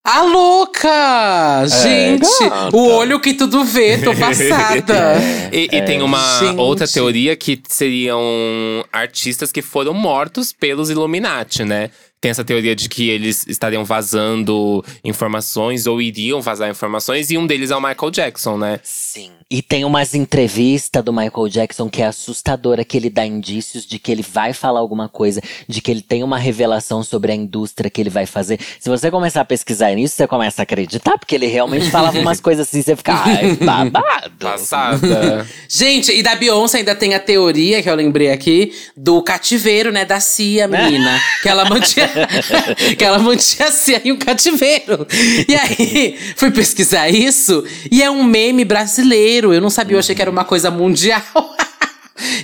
A louca! Gente, gata. o olho que tudo vê, tô [LAUGHS] passada. E, e tem uma Gente. outra teoria que seriam artistas que foram mortos pelos Illuminati, né? Tem essa teoria de que eles estariam vazando informações ou iriam vazar informações, e um deles é o Michael Jackson, né? Sim. E tem umas entrevistas do Michael Jackson que é assustadora, que ele dá indícios de que ele vai falar alguma coisa, de que ele tem uma revelação sobre a indústria que ele vai fazer. Se você começar a pesquisar nisso, você começa a acreditar, porque ele realmente falava umas [LAUGHS] coisas assim, você fica, ai, [LAUGHS] babado. Passada. [LAUGHS] Gente, e da Beyoncé ainda tem a teoria, que eu lembrei aqui, do cativeiro, né? Da Cia, menina. que ela mantinha. [LAUGHS] que ela mantinha a Cia em um cativeiro. E aí, fui pesquisar isso, e é um meme brasileiro. Eu não sabia, eu achei que era uma coisa mundial. [LAUGHS]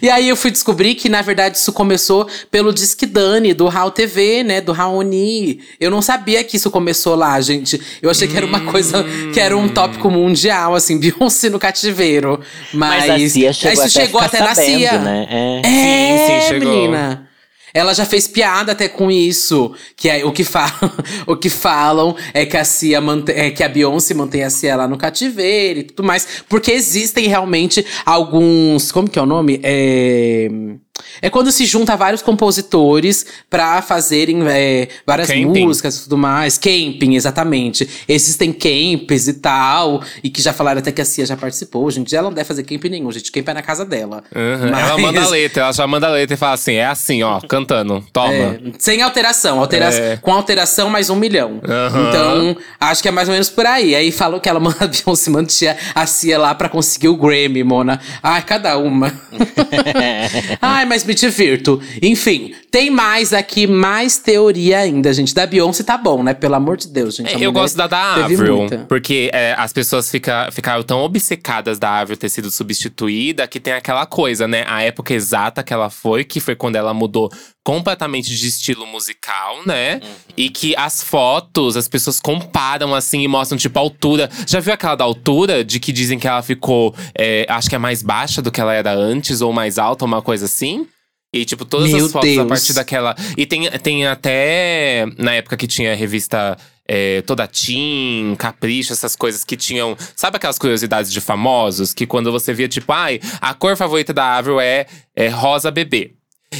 E aí eu fui descobrir que, na verdade, isso começou pelo Disque Dani, do Raul TV, né? Do Raoni. Eu não sabia que isso começou lá, gente. Eu achei que era uma coisa, que era um tópico mundial, assim, [LAUGHS] Beyoncé no cativeiro. Mas, Mas a Cia chegou, isso até, chegou a até ficar na sabendo, Cia. né? É. É, Sim, sim, chegou. menina. Ela já fez piada até com isso. Que é o que falam, [LAUGHS] o que falam é que a Cia mantém, é que a Beyoncé mantém a Cia lá no cativeiro e tudo mais. Porque existem realmente alguns. Como que é o nome? É. É quando se junta vários compositores pra fazerem é, várias Camping. músicas e tudo mais. Camping, exatamente. Existem camps e tal. E que já falaram até que a Cia já participou. Gente, ela não deve fazer camp nenhum, gente. Camp é na casa dela. Uhum. Mas- Ela manda a [LAUGHS] letra, ela já manda a letra e fala assim: é assim, ó, cantando. Toma. É, sem alteração, altera É. com alteração mais um milhão. Aham. Então, acho que é mais ou menos por aí. Aí falou que ela [LAUGHS] manda a Beyoncé mantinha a Cia lá pra conseguir o Grammy, Mona. Ai, cada uma. [LAUGHS] Ai, mas me divirto. Enfim, tem mais aqui, mais teoria ainda, gente. Da Beyoncé tá bom, né? Pelo amor de Deus, gente. É, eu gosto da da Avril, muita. porque é, as pessoas fica, ficaram tão obcecadas da Avril ter sido substituída que tem aquela coisa, né? A época exata que ela foi, que foi quando ela mudou completamente de estilo musical, né? E que as fotos, as pessoas comparam assim e mostram, tipo, a altura. Já viu aquela da altura de que dizem que ela ficou, é, acho que é mais baixa do que ela era antes, ou mais alta, uma coisa assim? E, tipo, todas Meu as fotos a Deus. partir daquela. E tem, tem até. Na época que tinha a revista é, Toda Tim, Capricho, essas coisas que tinham. Sabe aquelas curiosidades de famosos? Que quando você via, tipo, ai, a cor favorita da Avril é, é rosa bebê.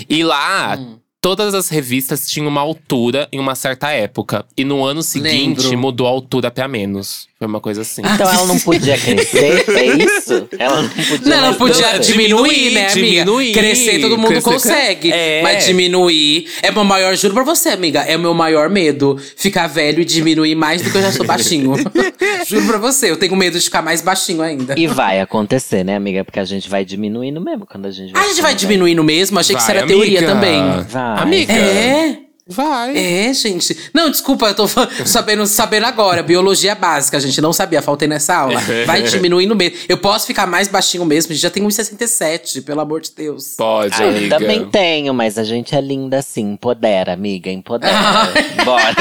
E lá. Hum. Todas as revistas tinham uma altura em uma certa época. E no ano seguinte Lembro. mudou a altura pra menos. Foi uma coisa assim. Então ela não podia crescer, é isso? Ela não podia. Não, ela podia crescer. diminuir, né, amiga? diminuir. Crescer todo mundo Crescer- consegue. É. Mas diminuir é o meu maior, juro pra você, amiga, é o meu maior medo. Ficar velho e diminuir mais do que eu já sou baixinho. [LAUGHS] juro pra você, eu tenho medo de ficar mais baixinho ainda. E vai acontecer, né, amiga? Porque a gente vai diminuindo mesmo quando a gente vai. A gente vai diminuindo mesmo? Achei que isso Vai, era teoria amiga. também. Vai. Amiga. É? Vai. É, gente. Não, desculpa, eu tô [LAUGHS] sabendo, sabendo agora. Biologia básica, gente. Não sabia, faltei nessa aula. [LAUGHS] Vai diminuindo mesmo. Eu posso ficar mais baixinho mesmo, já tenho 1,67, pelo amor de Deus. Pode, Ah, eu amiga. também tenho, mas a gente é linda assim. Empodera, amiga, empodera. [LAUGHS] Bora.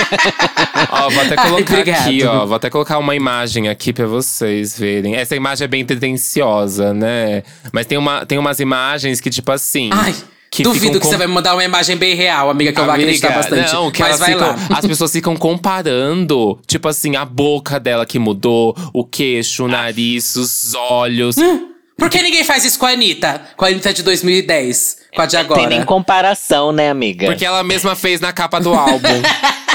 Ó, vou até Ai, colocar obrigado. aqui, ó. Vou até colocar uma imagem aqui pra vocês verem. Essa imagem é bem tendenciosa, né? Mas tem, uma, tem umas imagens que, tipo assim. Ai, que duvido que você com- vai mandar uma imagem bem real, amiga, que eu vou acreditar bastante. Não, que Mas vai ficam, lá. as pessoas ficam comparando, tipo assim, a boca dela que mudou, o queixo, o nariz, os olhos. Por que ninguém faz isso com a Anitta? Com a Anitta de 2010, com a de Tem nem agora. comparação, né, amiga? Porque ela mesma fez na capa do álbum. [LAUGHS]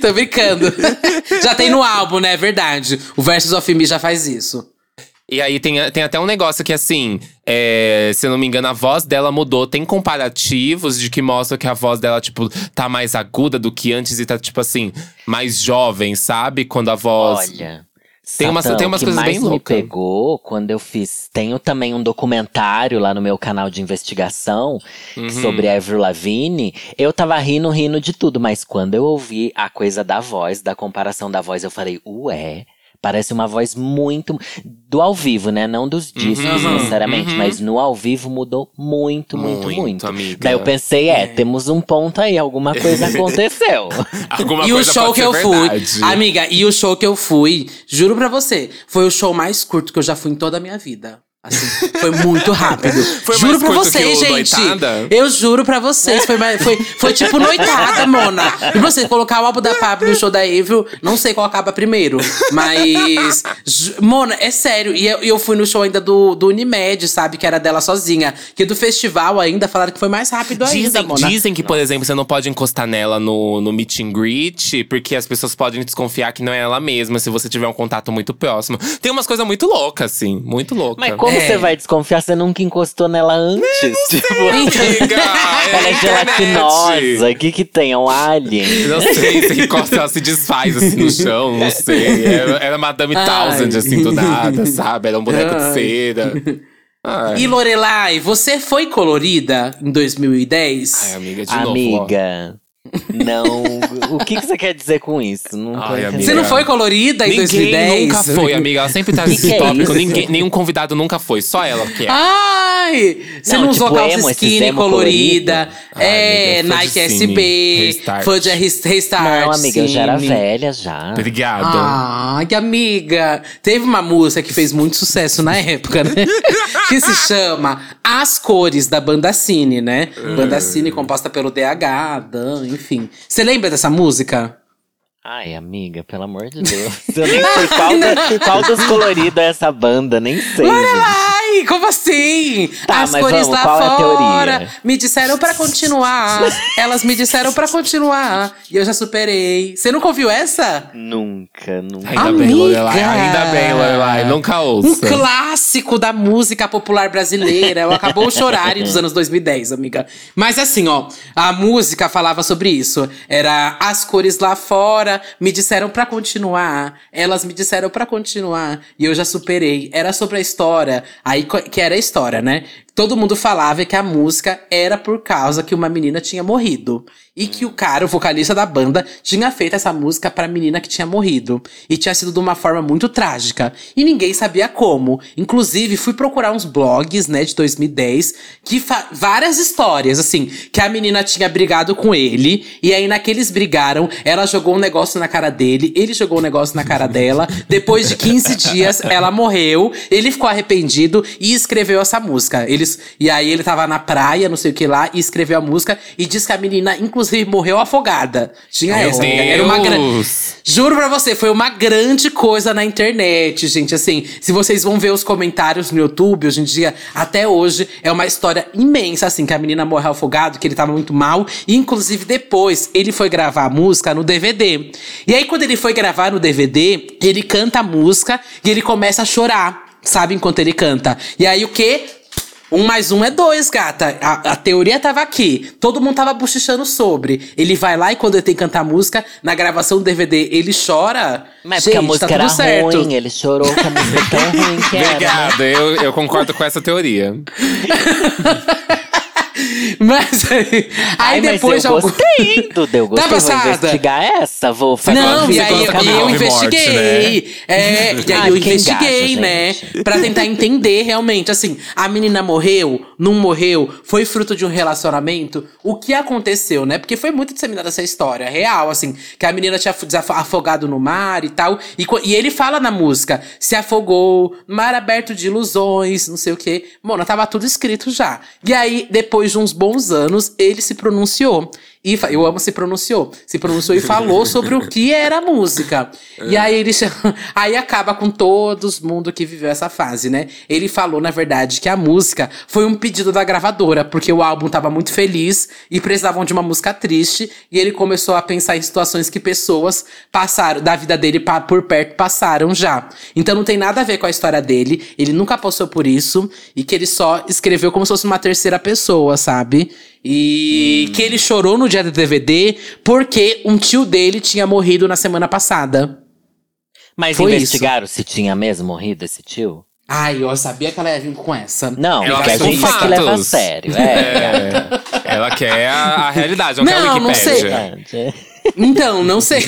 Tô brincando. [LAUGHS] já tem no álbum, né? É verdade. O Versus of Me já faz isso. E aí tem, tem até um negócio que, assim, é, se eu não me engano, a voz dela mudou. Tem comparativos de que mostram que a voz dela, tipo, tá mais aguda do que antes e tá, tipo assim, mais jovem, sabe? Quando a voz. Olha. Tem umas- Satã, tem umas o que coisas mais bem me loucas. pegou quando eu fiz. Tenho também um documentário lá no meu canal de investigação Uhum. sobre a Avril Lavigne. Eu tava rindo, rindo de tudo, mas quando eu ouvi a coisa da voz, da comparação da voz, eu falei, ué. Parece uma voz muito. Do ao vivo, né? Não dos discos Uhum, necessariamente, uhum. mas no ao vivo mudou muito, muito, muito. Muito, amiga. Daí eu pensei, é, temos um ponto aí, alguma coisa [LAUGHS] aconteceu. [LAUGHS] Alguma e o coisa show pode que eu fui, verdade. amiga, e o show que eu fui, juro pra você, foi o show mais curto que eu já fui em toda a minha vida. Assim, foi muito rápido. [LAUGHS] Foi juro pra curto vocês, que o gente. Noitada? Eu juro pra vocês, foi, mais- foi, foi tipo noitada, Mona. E você colocar o álbum da Pablo no show da Evil, não sei qual acaba primeiro. Mas, Mona, é sério. E eu, eu fui no show ainda do, do Unimed, sabe? Que era dela sozinha. Que do festival ainda falaram que foi mais rápido ainda, Dizem, Mona. dizem que, por exemplo, você não pode encostar nela no, no meet and greet, porque as pessoas podem desconfiar que não é ela mesma se você tiver um contato muito próximo. Tem umas coisas muito loucas, assim. Muito loucas. Mas como É. você vai desconfiar? Você nunca encostou nela antes? Tipo, Amiga, [LAUGHS] ela é internet. gelatinosa. O que que tem? É um alien? Não sei, você encosta, ela se desfaz assim no chão, não [LAUGHS] sei. Era, era Madame Ai. Thousand, assim, do nada, [LAUGHS] sabe? Era um boneco de Ai. cera. Ai. E Lorelai, você foi colorida em 2010? Ai, amiga, de novo. ó. Amiga, não. o que, que você quer dizer com isso? Não tô Ai, entendendo. Você não foi colorida em Ninguém 2010? nunca foi, amiga. Ela sempre [LAUGHS] traz Que esse que é tópico. isso? Ninguém, nenhum convidado nunca foi, só ela que é. Ai, Ai! Você não, Não, usou tipo calça esses skinny emo colorida. Ai, é, amiga, fã Nike Cine, SB, Restart. fã de Rest- Restart. Não, amiga, eu já era Cine. velha já. Obrigado. Ah, que amiga! Teve uma música que fez muito sucesso na época, né? [LAUGHS] que se chama As Cores, da Banda Cine, né? Banda Cine composta pelo DH, Dan, enfim. Você lembra dessa música? Ai, amiga, pelo amor de Deus. Eu nem sei qual, [LAUGHS] qual dos é essa banda, nem sei. gente. Como assim? Tá, As cores vamos, lá qual é a fora teoria? me disseram pra continuar. Elas me disseram pra continuar. E eu já superei. Você nunca ouviu essa? Nunca, nunca. Ainda bem, Amiga! Lorelai. Ainda bem, Lorelai. Nunca Um ouça. clássico da música popular brasileira. Eu acabou o chorar dos anos 2010, amiga. Mas assim, ó, a música falava sobre isso. Era as cores lá fora me disseram pra continuar. Elas me disseram pra continuar e eu já superei. Era sobre a história. Aí que era a história, né? Todo mundo falava que a música era por causa que uma menina tinha morrido. E que o cara, o vocalista da banda, tinha feito essa música pra menina que tinha morrido. E tinha sido de uma forma muito trágica. E ninguém sabia como. Inclusive, fui procurar uns blogs, né, de 2010, que várias histórias, assim, que a menina tinha brigado com ele. E aí, naqueles brigaram, ela jogou um negócio na cara dele, ele jogou um negócio na cara dela. Depois de 15 dias, ela morreu. Ele ficou arrependido e escreveu essa música. E aí ele tava na praia, não sei o que lá, e escreveu a música e disse que a menina, inclusive, morreu afogada. Tinha Meu essa. Era uma grande. Deus. Juro pra você, foi uma grande coisa na internet, gente. Assim, se vocês vão ver os comentários no YouTube, hoje em dia, até hoje, é uma história imensa, assim, que a menina morreu afogada, que ele tava muito mal. E, inclusive, depois, ele foi gravar a música no DVD. E aí, quando ele foi gravar no DVD, ele canta a música e ele começa a chorar, sabe? Enquanto ele canta. E aí, o quê? Um mais um é dois, gata. A, a teoria tava aqui. Todo mundo tava bochichando sobre. Ele vai lá e quando ele tem que cantar música, na gravação do DVD, ele chora. Mas Gente, porque a música tá tudo era certo. ruim, ele chorou que a música tão ruim que era. né? Obrigado, eu, eu concordo com essa teoria. [LAUGHS] [LAUGHS] Mas aí, aí Ai, mas depois [LAUGHS] eu algum- gostei, hein, Duda. Eu gostei, vou passada? investigar essa. Vou fazer Não, e aí eu, eu e morte, investiguei. É, e aí Ah, eu investiguei, engaja, né? gente. Pra tentar entender realmente. Assim, a menina morreu, não morreu, foi fruto de um relacionamento. O que aconteceu, né? Porque foi muito disseminada essa história real, assim, que a menina tinha afogado no mar e tal. E, e ele fala na música: se afogou, mar aberto de ilusões, não sei o quê. Mona, tava tudo escrito já. E aí, depois de uns bons anos, ele se pronunciou. E eu amo se pronunciou. Se pronunciou e falou sobre o [LAUGHS] que era a música. E aí ele [LAUGHS] aí acaba com todo mundo que viveu essa fase, né? Ele falou, na verdade, que a música foi um pedido da gravadora, porque o álbum tava muito feliz e precisavam de uma música triste. E ele começou a pensar em situações que pessoas passaram da vida dele por perto passaram já. Então não tem nada a ver com a história dele. Ele nunca passou por isso e que ele só escreveu como se fosse uma terceira pessoa, sabe? E que ele chorou no dia do DVD porque um tio dele tinha morrido na semana passada. Mas Foi investigaram se tinha mesmo morrido esse tio? Ai, eu sabia que ela ia vir com essa. Não, Ela porque a gente é que leva a fatos. sério. É, É, ela quer a, a realidade, não, quer a Não, não Wikipédia. sei. Então, não sei.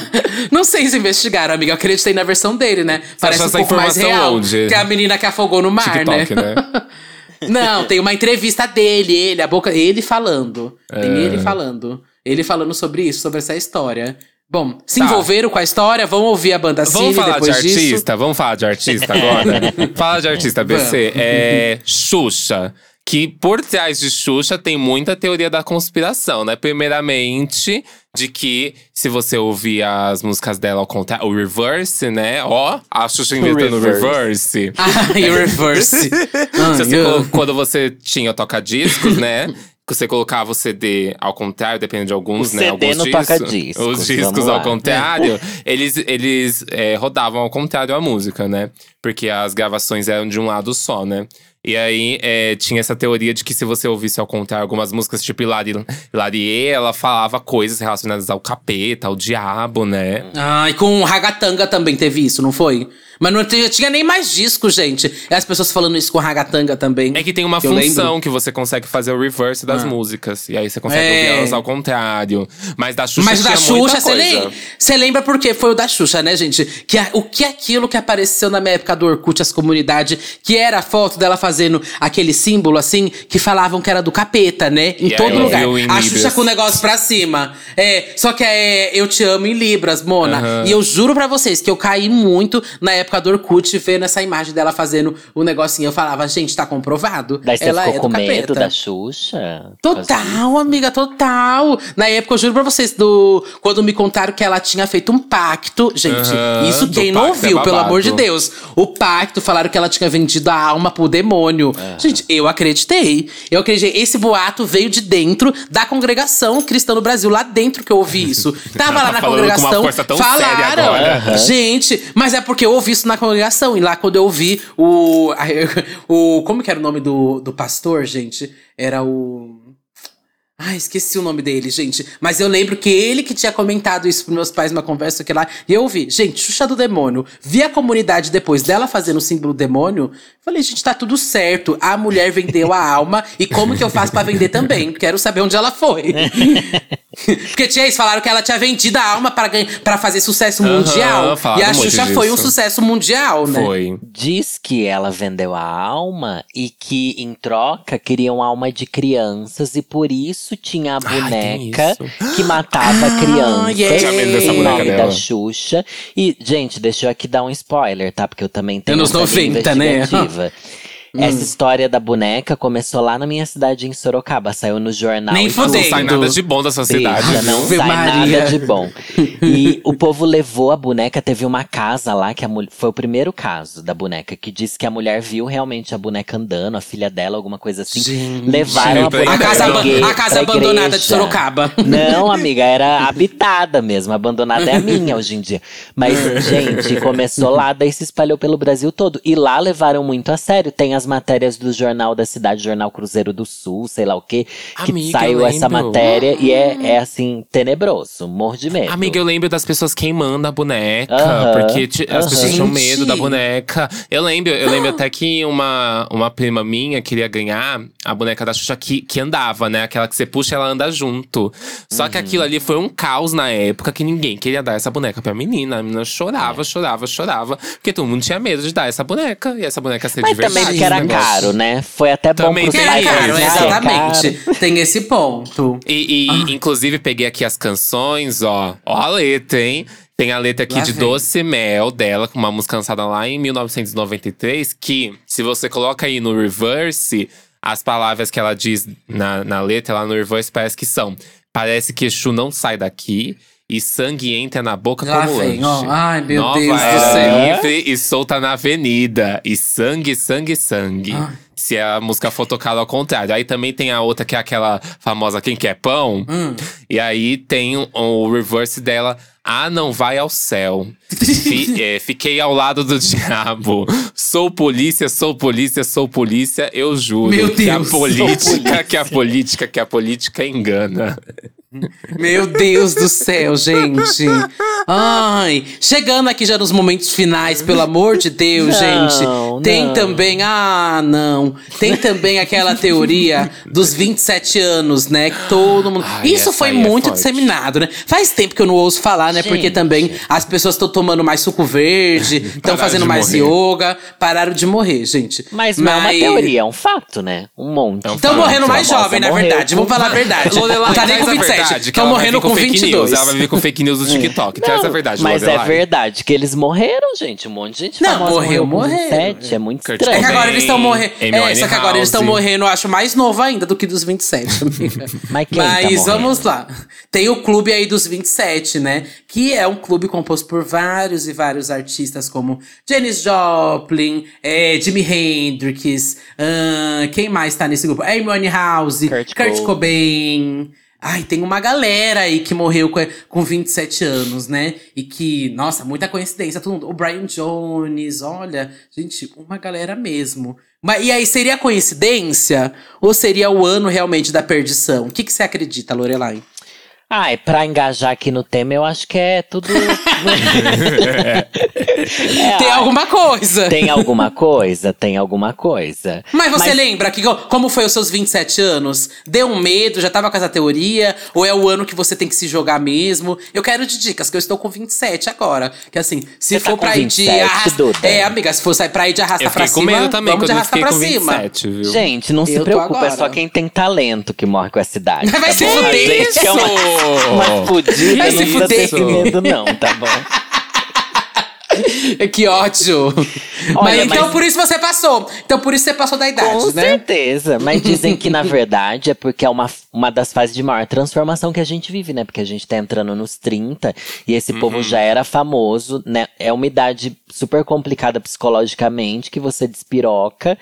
[LAUGHS] não sei se investigaram, amiga. Eu acreditei na versão dele, né? Parece um pouco mais real. onde? Que a menina que afogou no mar, TikTok, né? né? [LAUGHS] Não, tem uma entrevista dele, ele, a boca, ele falando. Tem É. ele falando. Ele falando sobre isso, sobre essa história. Bom, se Tá. envolveram com a história, vão ouvir a banda Vamos Cine falar de depois disso. artista? Vamos falar de artista agora? [LAUGHS] Fala de artista, BC. É Xuxa. Que por trás de Xuxa tem muita teoria da conspiração, né? Primeiramente, de que se você ouvir as músicas dela ao contrário, o reverse, né? Ó, a Xuxa inventando [LAUGHS] o reverse. Ah, e o reverse. Se você quando você tinha toca-discos, né? Que você colocava o CD ao contrário, dependendo de alguns, O né? CD alguns no discos. toca-discos, Os discos ao contrário, [LAUGHS] eles, eles é, rodavam ao contrário a música, né? Porque as gravações eram de um lado só, né? E aí é, tinha essa teoria de que se você ouvisse ao contrário algumas músicas, tipo Hilari, Hilarie, ela falava coisas relacionadas ao capeta, ao diabo, né? Ah, e com o Ragatanga também teve isso, não foi? Mas não tinha, tinha nem mais disco, gente. E as pessoas falando isso com o Ragatanga também. É que tem uma lembro. função que você consegue fazer o reverse das músicas. E aí você consegue É. ouvir elas ao contrário. Mas da Xuxa Mas da Xuxa, você lembra? Lembra porque foi o da Xuxa, né, gente? Que a- o que é aquilo que apareceu na minha época do Orkut, as comunidades, que era a foto dela fazendo fazendo aquele símbolo assim, que falavam que era do capeta, né? Em aí todo lugar. A Xuxa Libras. com o negócio pra cima. É, só que é Eu Te Amo em Libras, Mona. E eu juro pra vocês que eu caí muito na época do Orkut vendo essa imagem dela fazendo o negocinho. Eu falava, gente, tá comprovado. Daí você Ela ficou é do com medo capeta. da Xuxa? Total, amiga, total. Na época, eu juro pra vocês, do, quando me contaram que ela tinha feito um pacto. Gente, isso quem não é ouviu, pelo babado. amor de Deus. O pacto, falaram que ela tinha vendido a alma pro demônio. Gente, eu acreditei. Eu acreditei. Esse boato veio de dentro da congregação cristã no Brasil, lá dentro que eu ouvi isso. [LAUGHS] Tava Ela lá tá na congregação. falaram. agora. Gente, mas é porque eu ouvi isso na congregação. E lá quando eu ouvi o. [LAUGHS] o como que era o nome do, do pastor, gente? Era o. Ai, esqueci o nome dele, gente. Mas eu lembro que ele que tinha comentado isso pros meus pais numa conversa que lá. E eu ouvi, gente, Xuxa do Demônio. Vi a comunidade depois dela fazendo o símbolo do demônio. Falei, gente, tá tudo certo. A mulher vendeu a alma. E como que eu faço pra vender também? Quero saber onde ela foi. [LAUGHS] Porque tinha isso, falaram que ela tinha vendido a alma pra fazer sucesso Aham, mundial. E a muito Xuxa foi um sucesso mundial, né? Foi. Diz que ela vendeu a alma e que, em troca, queriam alma de crianças e por isso tinha a Ai, boneca isso. que matava Ah, crianças. yeah. Tinha medo dessa em boneca nome dela. da Xuxa. E, gente, deixa eu aqui dar um spoiler, tá? Porque eu também tenho Anos essa linha 90, né? [LAUGHS] investigativa. Essa história da boneca começou lá na minha cidade, em Sorocaba. Saiu no jornal. Nem tudo. Não sai nada de bom dessa cidade. Bicha, não sai Maria. nada de bom. E o povo levou a boneca, teve uma casa lá que a mulher. Foi o primeiro caso da boneca, que disse que a mulher viu realmente a boneca andando, a filha dela, alguma coisa assim. Gente. Levaram a Pra boneca A casa, pra aba- igre- a casa abandonada igreja. de Sorocaba. Não, [LAUGHS] amiga, era habitada mesmo. Abandonada é a minha hoje em dia. Mas, [LAUGHS] gente, começou lá, daí se espalhou pelo Brasil todo. E lá levaram muito a sério. Tem as matérias do Jornal da Cidade, Jornal Cruzeiro do Sul, sei lá o quê. Que Amiga, saiu essa matéria e é, é assim, tenebroso. Morro de medo. Amiga, eu lembro das pessoas queimando a boneca, Aham, porque ti- as aham. pessoas tinham medo da boneca. Eu lembro, eu lembro até que uma, uma prima minha queria ganhar a boneca da Xuxa que, que andava, né? Aquela que você puxa, ela anda junto. Só Uhum. que aquilo ali foi um caos na época que ninguém queria dar essa boneca pra menina. A menina É. chorava, chorava, chorava. Porque todo mundo tinha medo de dar essa boneca. E essa boneca ser Mas de verdade. também porque era negócio. caro, né? Foi até bom Também pros pais caro, avisarem, é exatamente. caro. Tem esse ponto. E, e, inclusive, peguei aqui as canções, ó. Ó a letra, hein? Tem a letra aqui Lá de vem. Doce Mel dela, com uma música lançada lá em 1993, que se você coloca aí no reverse, as palavras que ela diz na, na letra lá no reverse parece que são. Parece que Exu não sai daqui e sangue entra na boca Lá como vem. Ai, meu Nova Deus do céu. livre e solta na avenida. E sangue, sangue, sangue. Ai. Se a música for tocada ao contrário. Aí também tem a outra que é aquela famosa Quem Quer Pão. Hum. E aí tem o, o reverse dela. Ah, não vai ao céu. Fi- [LAUGHS] é, fiquei ao lado do diabo. Sou polícia, sou polícia, sou polícia. Eu juro Meu que a Deus, política, que a política, que a política engana. Meu Deus do céu, gente. Ai, chegando aqui já nos momentos finais, pelo amor de Deus, Não, gente. Tem não. também, ah, não. Tem também aquela teoria dos 27 anos, né? Que todo mundo. Ai, Isso foi é muito forte. disseminado, né? Faz tempo que eu não ouço falar, né? Porque Gente. também as pessoas estão tomando mais suco verde, [LAUGHS] estão fazendo mais morrer. yoga, pararam de morrer, gente. Mas não é uma teoria, é um fato, né? Um monte. É um Estão fato. morrendo mais jovem, na morreu verdade. Vamos falar a verdade. Lorelai, não tá nem com a 27. Verdade, que Estão ela vai morrendo com fake 22. News. Ela vai vir com fake news do TikTok. Traz a verdade, Mas é verdade que eles morreram, gente. Um monte de gente Não, famosa morreu, com morreu. 27. É muito Kurt É estranho. que agora eles estão morrendo. É, só que agora eles estão morrendo, eu acho, mais novo ainda do que dos 27, amiga. [LAUGHS] Mas quem tá Mas morrendo? vamos lá. Tem o clube aí dos 27, né? Que é um clube composto por vários e vários artistas, como Janis Joplin, é, Jimi Hendrix, ahn, quem mais tá nesse grupo? Amy Winehouse, Kurt Kurt, Cobain. Cobain. Ai, tem uma galera aí que morreu com, com 27 anos, né? E que, nossa, muita coincidência. Todo mundo, o Brian Jones, olha, gente, uma galera mesmo. Mas, e aí, seria coincidência? Ou seria o ano realmente da perdição? O que, que você acredita, Lorelai? Ai, pra engajar aqui no tema, eu acho que é tudo. [LAUGHS] É, Tem ai, alguma coisa. Tem alguma coisa? Tem alguma coisa. Mas você lembra que como foi os seus 27 anos? Deu um medo? Já tava com essa teoria? Ou é o ano que você tem que se jogar mesmo? Eu quero de dicas, que eu estou com 27 agora. Que assim, se Você tá for com pra ir 27, de arrasta. É, amiga, se for sair pra ir de arrasta Eu pra fiquei com cima. medo também vamos de eu arrasta pra com cima. 27, viu? Gente, não se Eu tô preocupe, é só quem tem talento que morre com essa idade. Vai tá se fuder que é uma, uma fudida, Vai não se fuder. medo não, tá bom? [LAUGHS] Que ódio. Olha, mas, então mas- por isso você passou. Então por isso você passou da idade, Com né? certeza. Mas [LAUGHS] dizem que, na verdade, é porque é uma, uma das fases de maior transformação que a gente vive, né? Porque a gente tá entrando nos 30 e esse povo já era famoso, né? É uma idade super complicada psicologicamente, que você despiroca.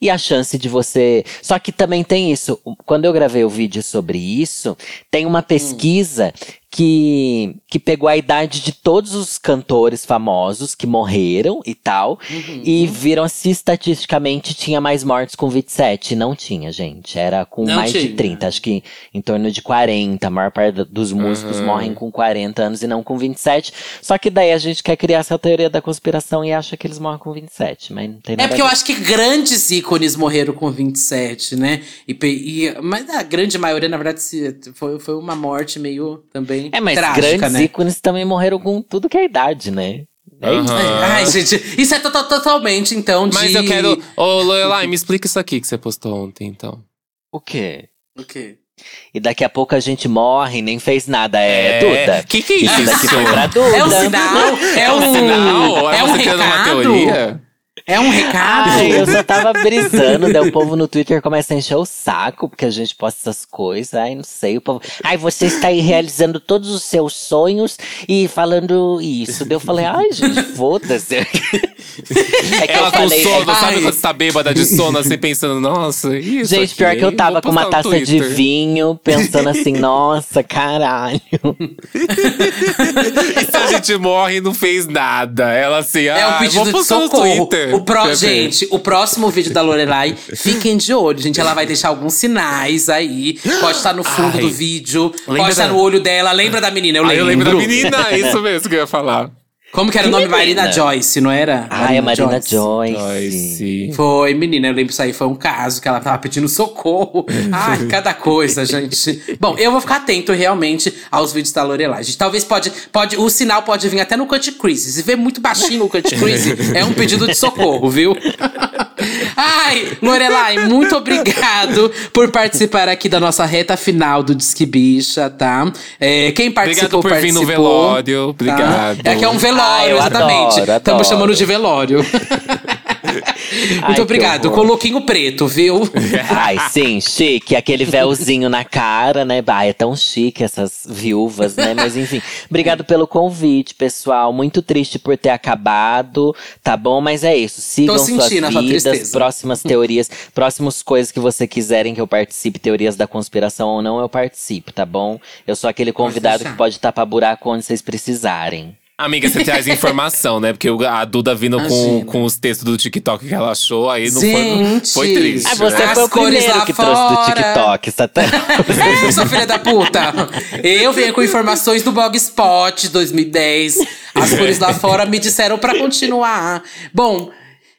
E a chance de você. Só que também tem isso. Quando eu gravei o vídeo sobre isso, tem uma pesquisa que, que pegou a idade de todos os cantores famosos que morreram e tal. E viram se estatisticamente tinha mais mortes com 27. Não tinha, gente. Era com Não mais de tinha. 30. Acho que em torno de 40. A maior parte dos músicos Uhum. morrem com 40 anos e não com 27. Só que daí a gente quer criar essa teoria da conspiração e acha que eles morrem com 27. Mas não tem nada É porque eu acho que grandes ícones morreram com 27, né? E, e- mas a grande maioria, na verdade, foi, foi uma morte meio também É, mas trágica, grandes né? ícones também morreram com tudo que é idade, né? É isso. Aham. Ai, gente, isso é to- to- totalmente, então, de… Mas eu quero. Ô, Lorelai, [LAUGHS] me explica isso aqui que você postou ontem, então. O quê? O quê? E daqui a pouco a gente morre e nem fez nada. É, Duda. Que que é Isso isso? daqui foi pra Duda. É um sinal? É, É um, um sinal? É um você criando uma recado? teoria? É um recado? Ai, eu só tava [LAUGHS] brisando, daí o povo no Twitter começa a encher o saco, porque a gente posta essas coisas, ai, não sei, o povo. Ai, você está aí realizando todos os seus sonhos e falando isso. Daí eu falei, ai, gente, [LAUGHS] foda-se. É que Ela eu com falei, sono, ai. sabe quando você tá bêbada de sono, assim, pensando, nossa, isso Gente, pior que eu tava com uma no taça de vinho, pensando assim, nossa, caralho. [LAUGHS] E se a gente morre e não fez nada? Ela assim, É um ah, pedido vou de postar no socorro. Twitter. O pro, gente, o próximo vídeo da Lorelai, fiquem de olho, gente. Ela vai deixar alguns sinais aí. Pode estar no fundo Ai. do vídeo, Lembra pode estar da- no olho dela. Lembra da menina? Eu lembro. eu lembro da menina, é isso mesmo que eu ia falar. Como que era o nome? Marina Joyce, não era? Ai, a Marina Joyce. Joyce. Foi, menina, eu lembro isso aí, foi um caso que ela tava pedindo socorro. [LAUGHS] Ai, cada coisa, gente. Bom, eu vou ficar atento realmente aos vídeos da Lorelai. Gente, talvez pode, pode, o sinal pode vir até no Cut Crease. Se vê muito baixinho o Cut [LAUGHS] Crease, é um pedido de socorro, viu? [LAUGHS] Ai, Lorelai, muito obrigado por participar aqui da nossa reta final do Disque Bicha, tá? É, quem participou, Obrigado por vir no velório, tá? obrigado. É que é um velório, eu exatamente. adoro, Estamos adoro. chamando de velório. [LAUGHS] [LAUGHS] Ai, Muito obrigado. lookinho preto, viu? [LAUGHS] Ai, sim, chique. Aquele véuzinho na cara, né? Bah, é tão chique essas viúvas, né? Mas enfim, obrigado pelo convite, pessoal. Muito triste por ter acabado, tá bom? Mas é isso. Sigam Tô suas vidas, próximas teorias, próximas coisas que você quiserem que eu participe, teorias da conspiração ou não, eu participo, tá bom? Eu sou aquele convidado que pode tapar buraco onde vocês precisarem. Amiga, você traz informação, né? Porque a Duda vindo com, com os textos do TikTok que ela achou, aí não Gente. foi, foi triste. Ah, você né? As foi o primeiro que trouxe do fora. TikTok, Satã. É, sua filha da puta! Eu venho com informações do Blogspot 2010. As cores lá fora me disseram pra continuar. Bom.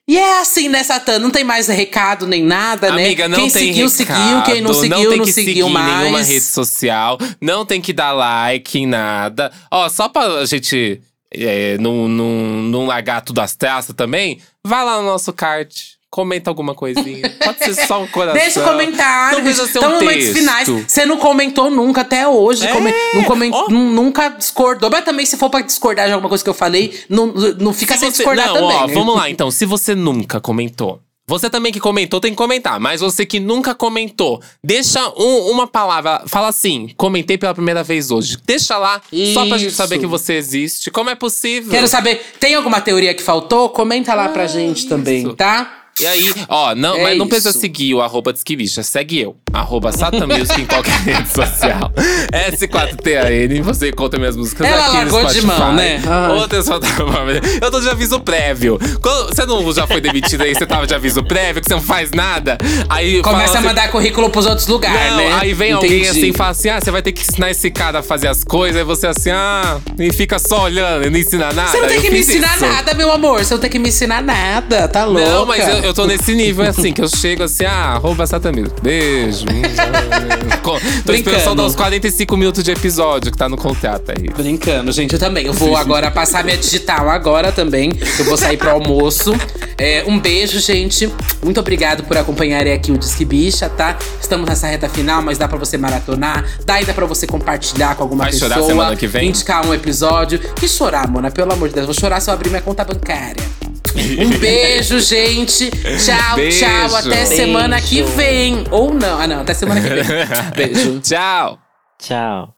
E é assim, né, Satã? Não tem mais recado nem nada, né? Amiga, não quem tem seguiu, recado, seguiu. Quem não seguiu, não, tem não que seguiu seguir mais. nenhuma rede social, não tem que dar like em nada. Ó, só pra gente é, não, não, não largar tudo às traças também, vai lá no nosso card. Comenta alguma coisinha. Pode ser só um coração. Deixa o comentário. Não precisa ser então, um momentos texto. finais. Você não comentou nunca até hoje. É, come- não comen- ó. nu- Nunca discordou. Mas também, se for pra discordar de alguma coisa que eu falei, não, não fica Se sem você- discordar não, também. ó, né? vamos lá então. Se você nunca comentou. Você também que comentou tem que comentar, mas você que nunca comentou, deixa um- uma palavra, fala assim, comentei pela primeira vez hoje. Deixa lá, só pra gente Isso. saber que você existe. Como é possível? Quero saber, tem alguma teoria que faltou? Comenta lá pra gente também, tá? E aí, ó, não, É mas não precisa seguir o arroba Disquibicha, segue eu. Arroba Satamilsk em qualquer [LAUGHS] rede social. S4TAN, você encontra minhas músicas Ela aqui no largou de Spotify. mão, né? Ai. Outras plataformas. Eu tô de aviso prévio. Quando- você não já foi demitido aí, você tava de aviso prévio, que você não faz nada. Aí Começa a assim, mandar currículo pros outros lugares, não, né? aí vem alguém Entendi. assim e fala assim: ah, você vai ter que ensinar esse cara a fazer as coisas. Aí você assim, ah, e fica só olhando e não ensina nada. Você não tem Eu que me ensinar isso. nada, meu amor. Você não tem que me ensinar nada, tá louco? Não, mas eu, eu tô nesse nível, é assim, que eu chego assim, ah, arroba Satamir. Beijo. [LAUGHS] Co- tô esperando só dar uns 45 minutos de episódio que tá no contrato aí. Brincando, gente, eu também. Eu vou agora passar minha digital agora também. Eu vou sair pro almoço. É, um beijo, gente. Muito obrigado por acompanharem aqui o Disque Bicha, tá? Estamos nessa reta final, mas dá pra você maratonar. Dá ainda pra você compartilhar com alguma Vai pessoa. chorar semana que vem? Indicar um episódio. Que chorar, mona? Pelo amor de Deus. Vou chorar se eu abrir minha conta bancária. Um beijo, gente. Tchau, Beijo. tchau. Até semana que Beijo. vem. Ou não. Ah, não. Até semana que vem. [LAUGHS] Beijo. Tchau. Tchau.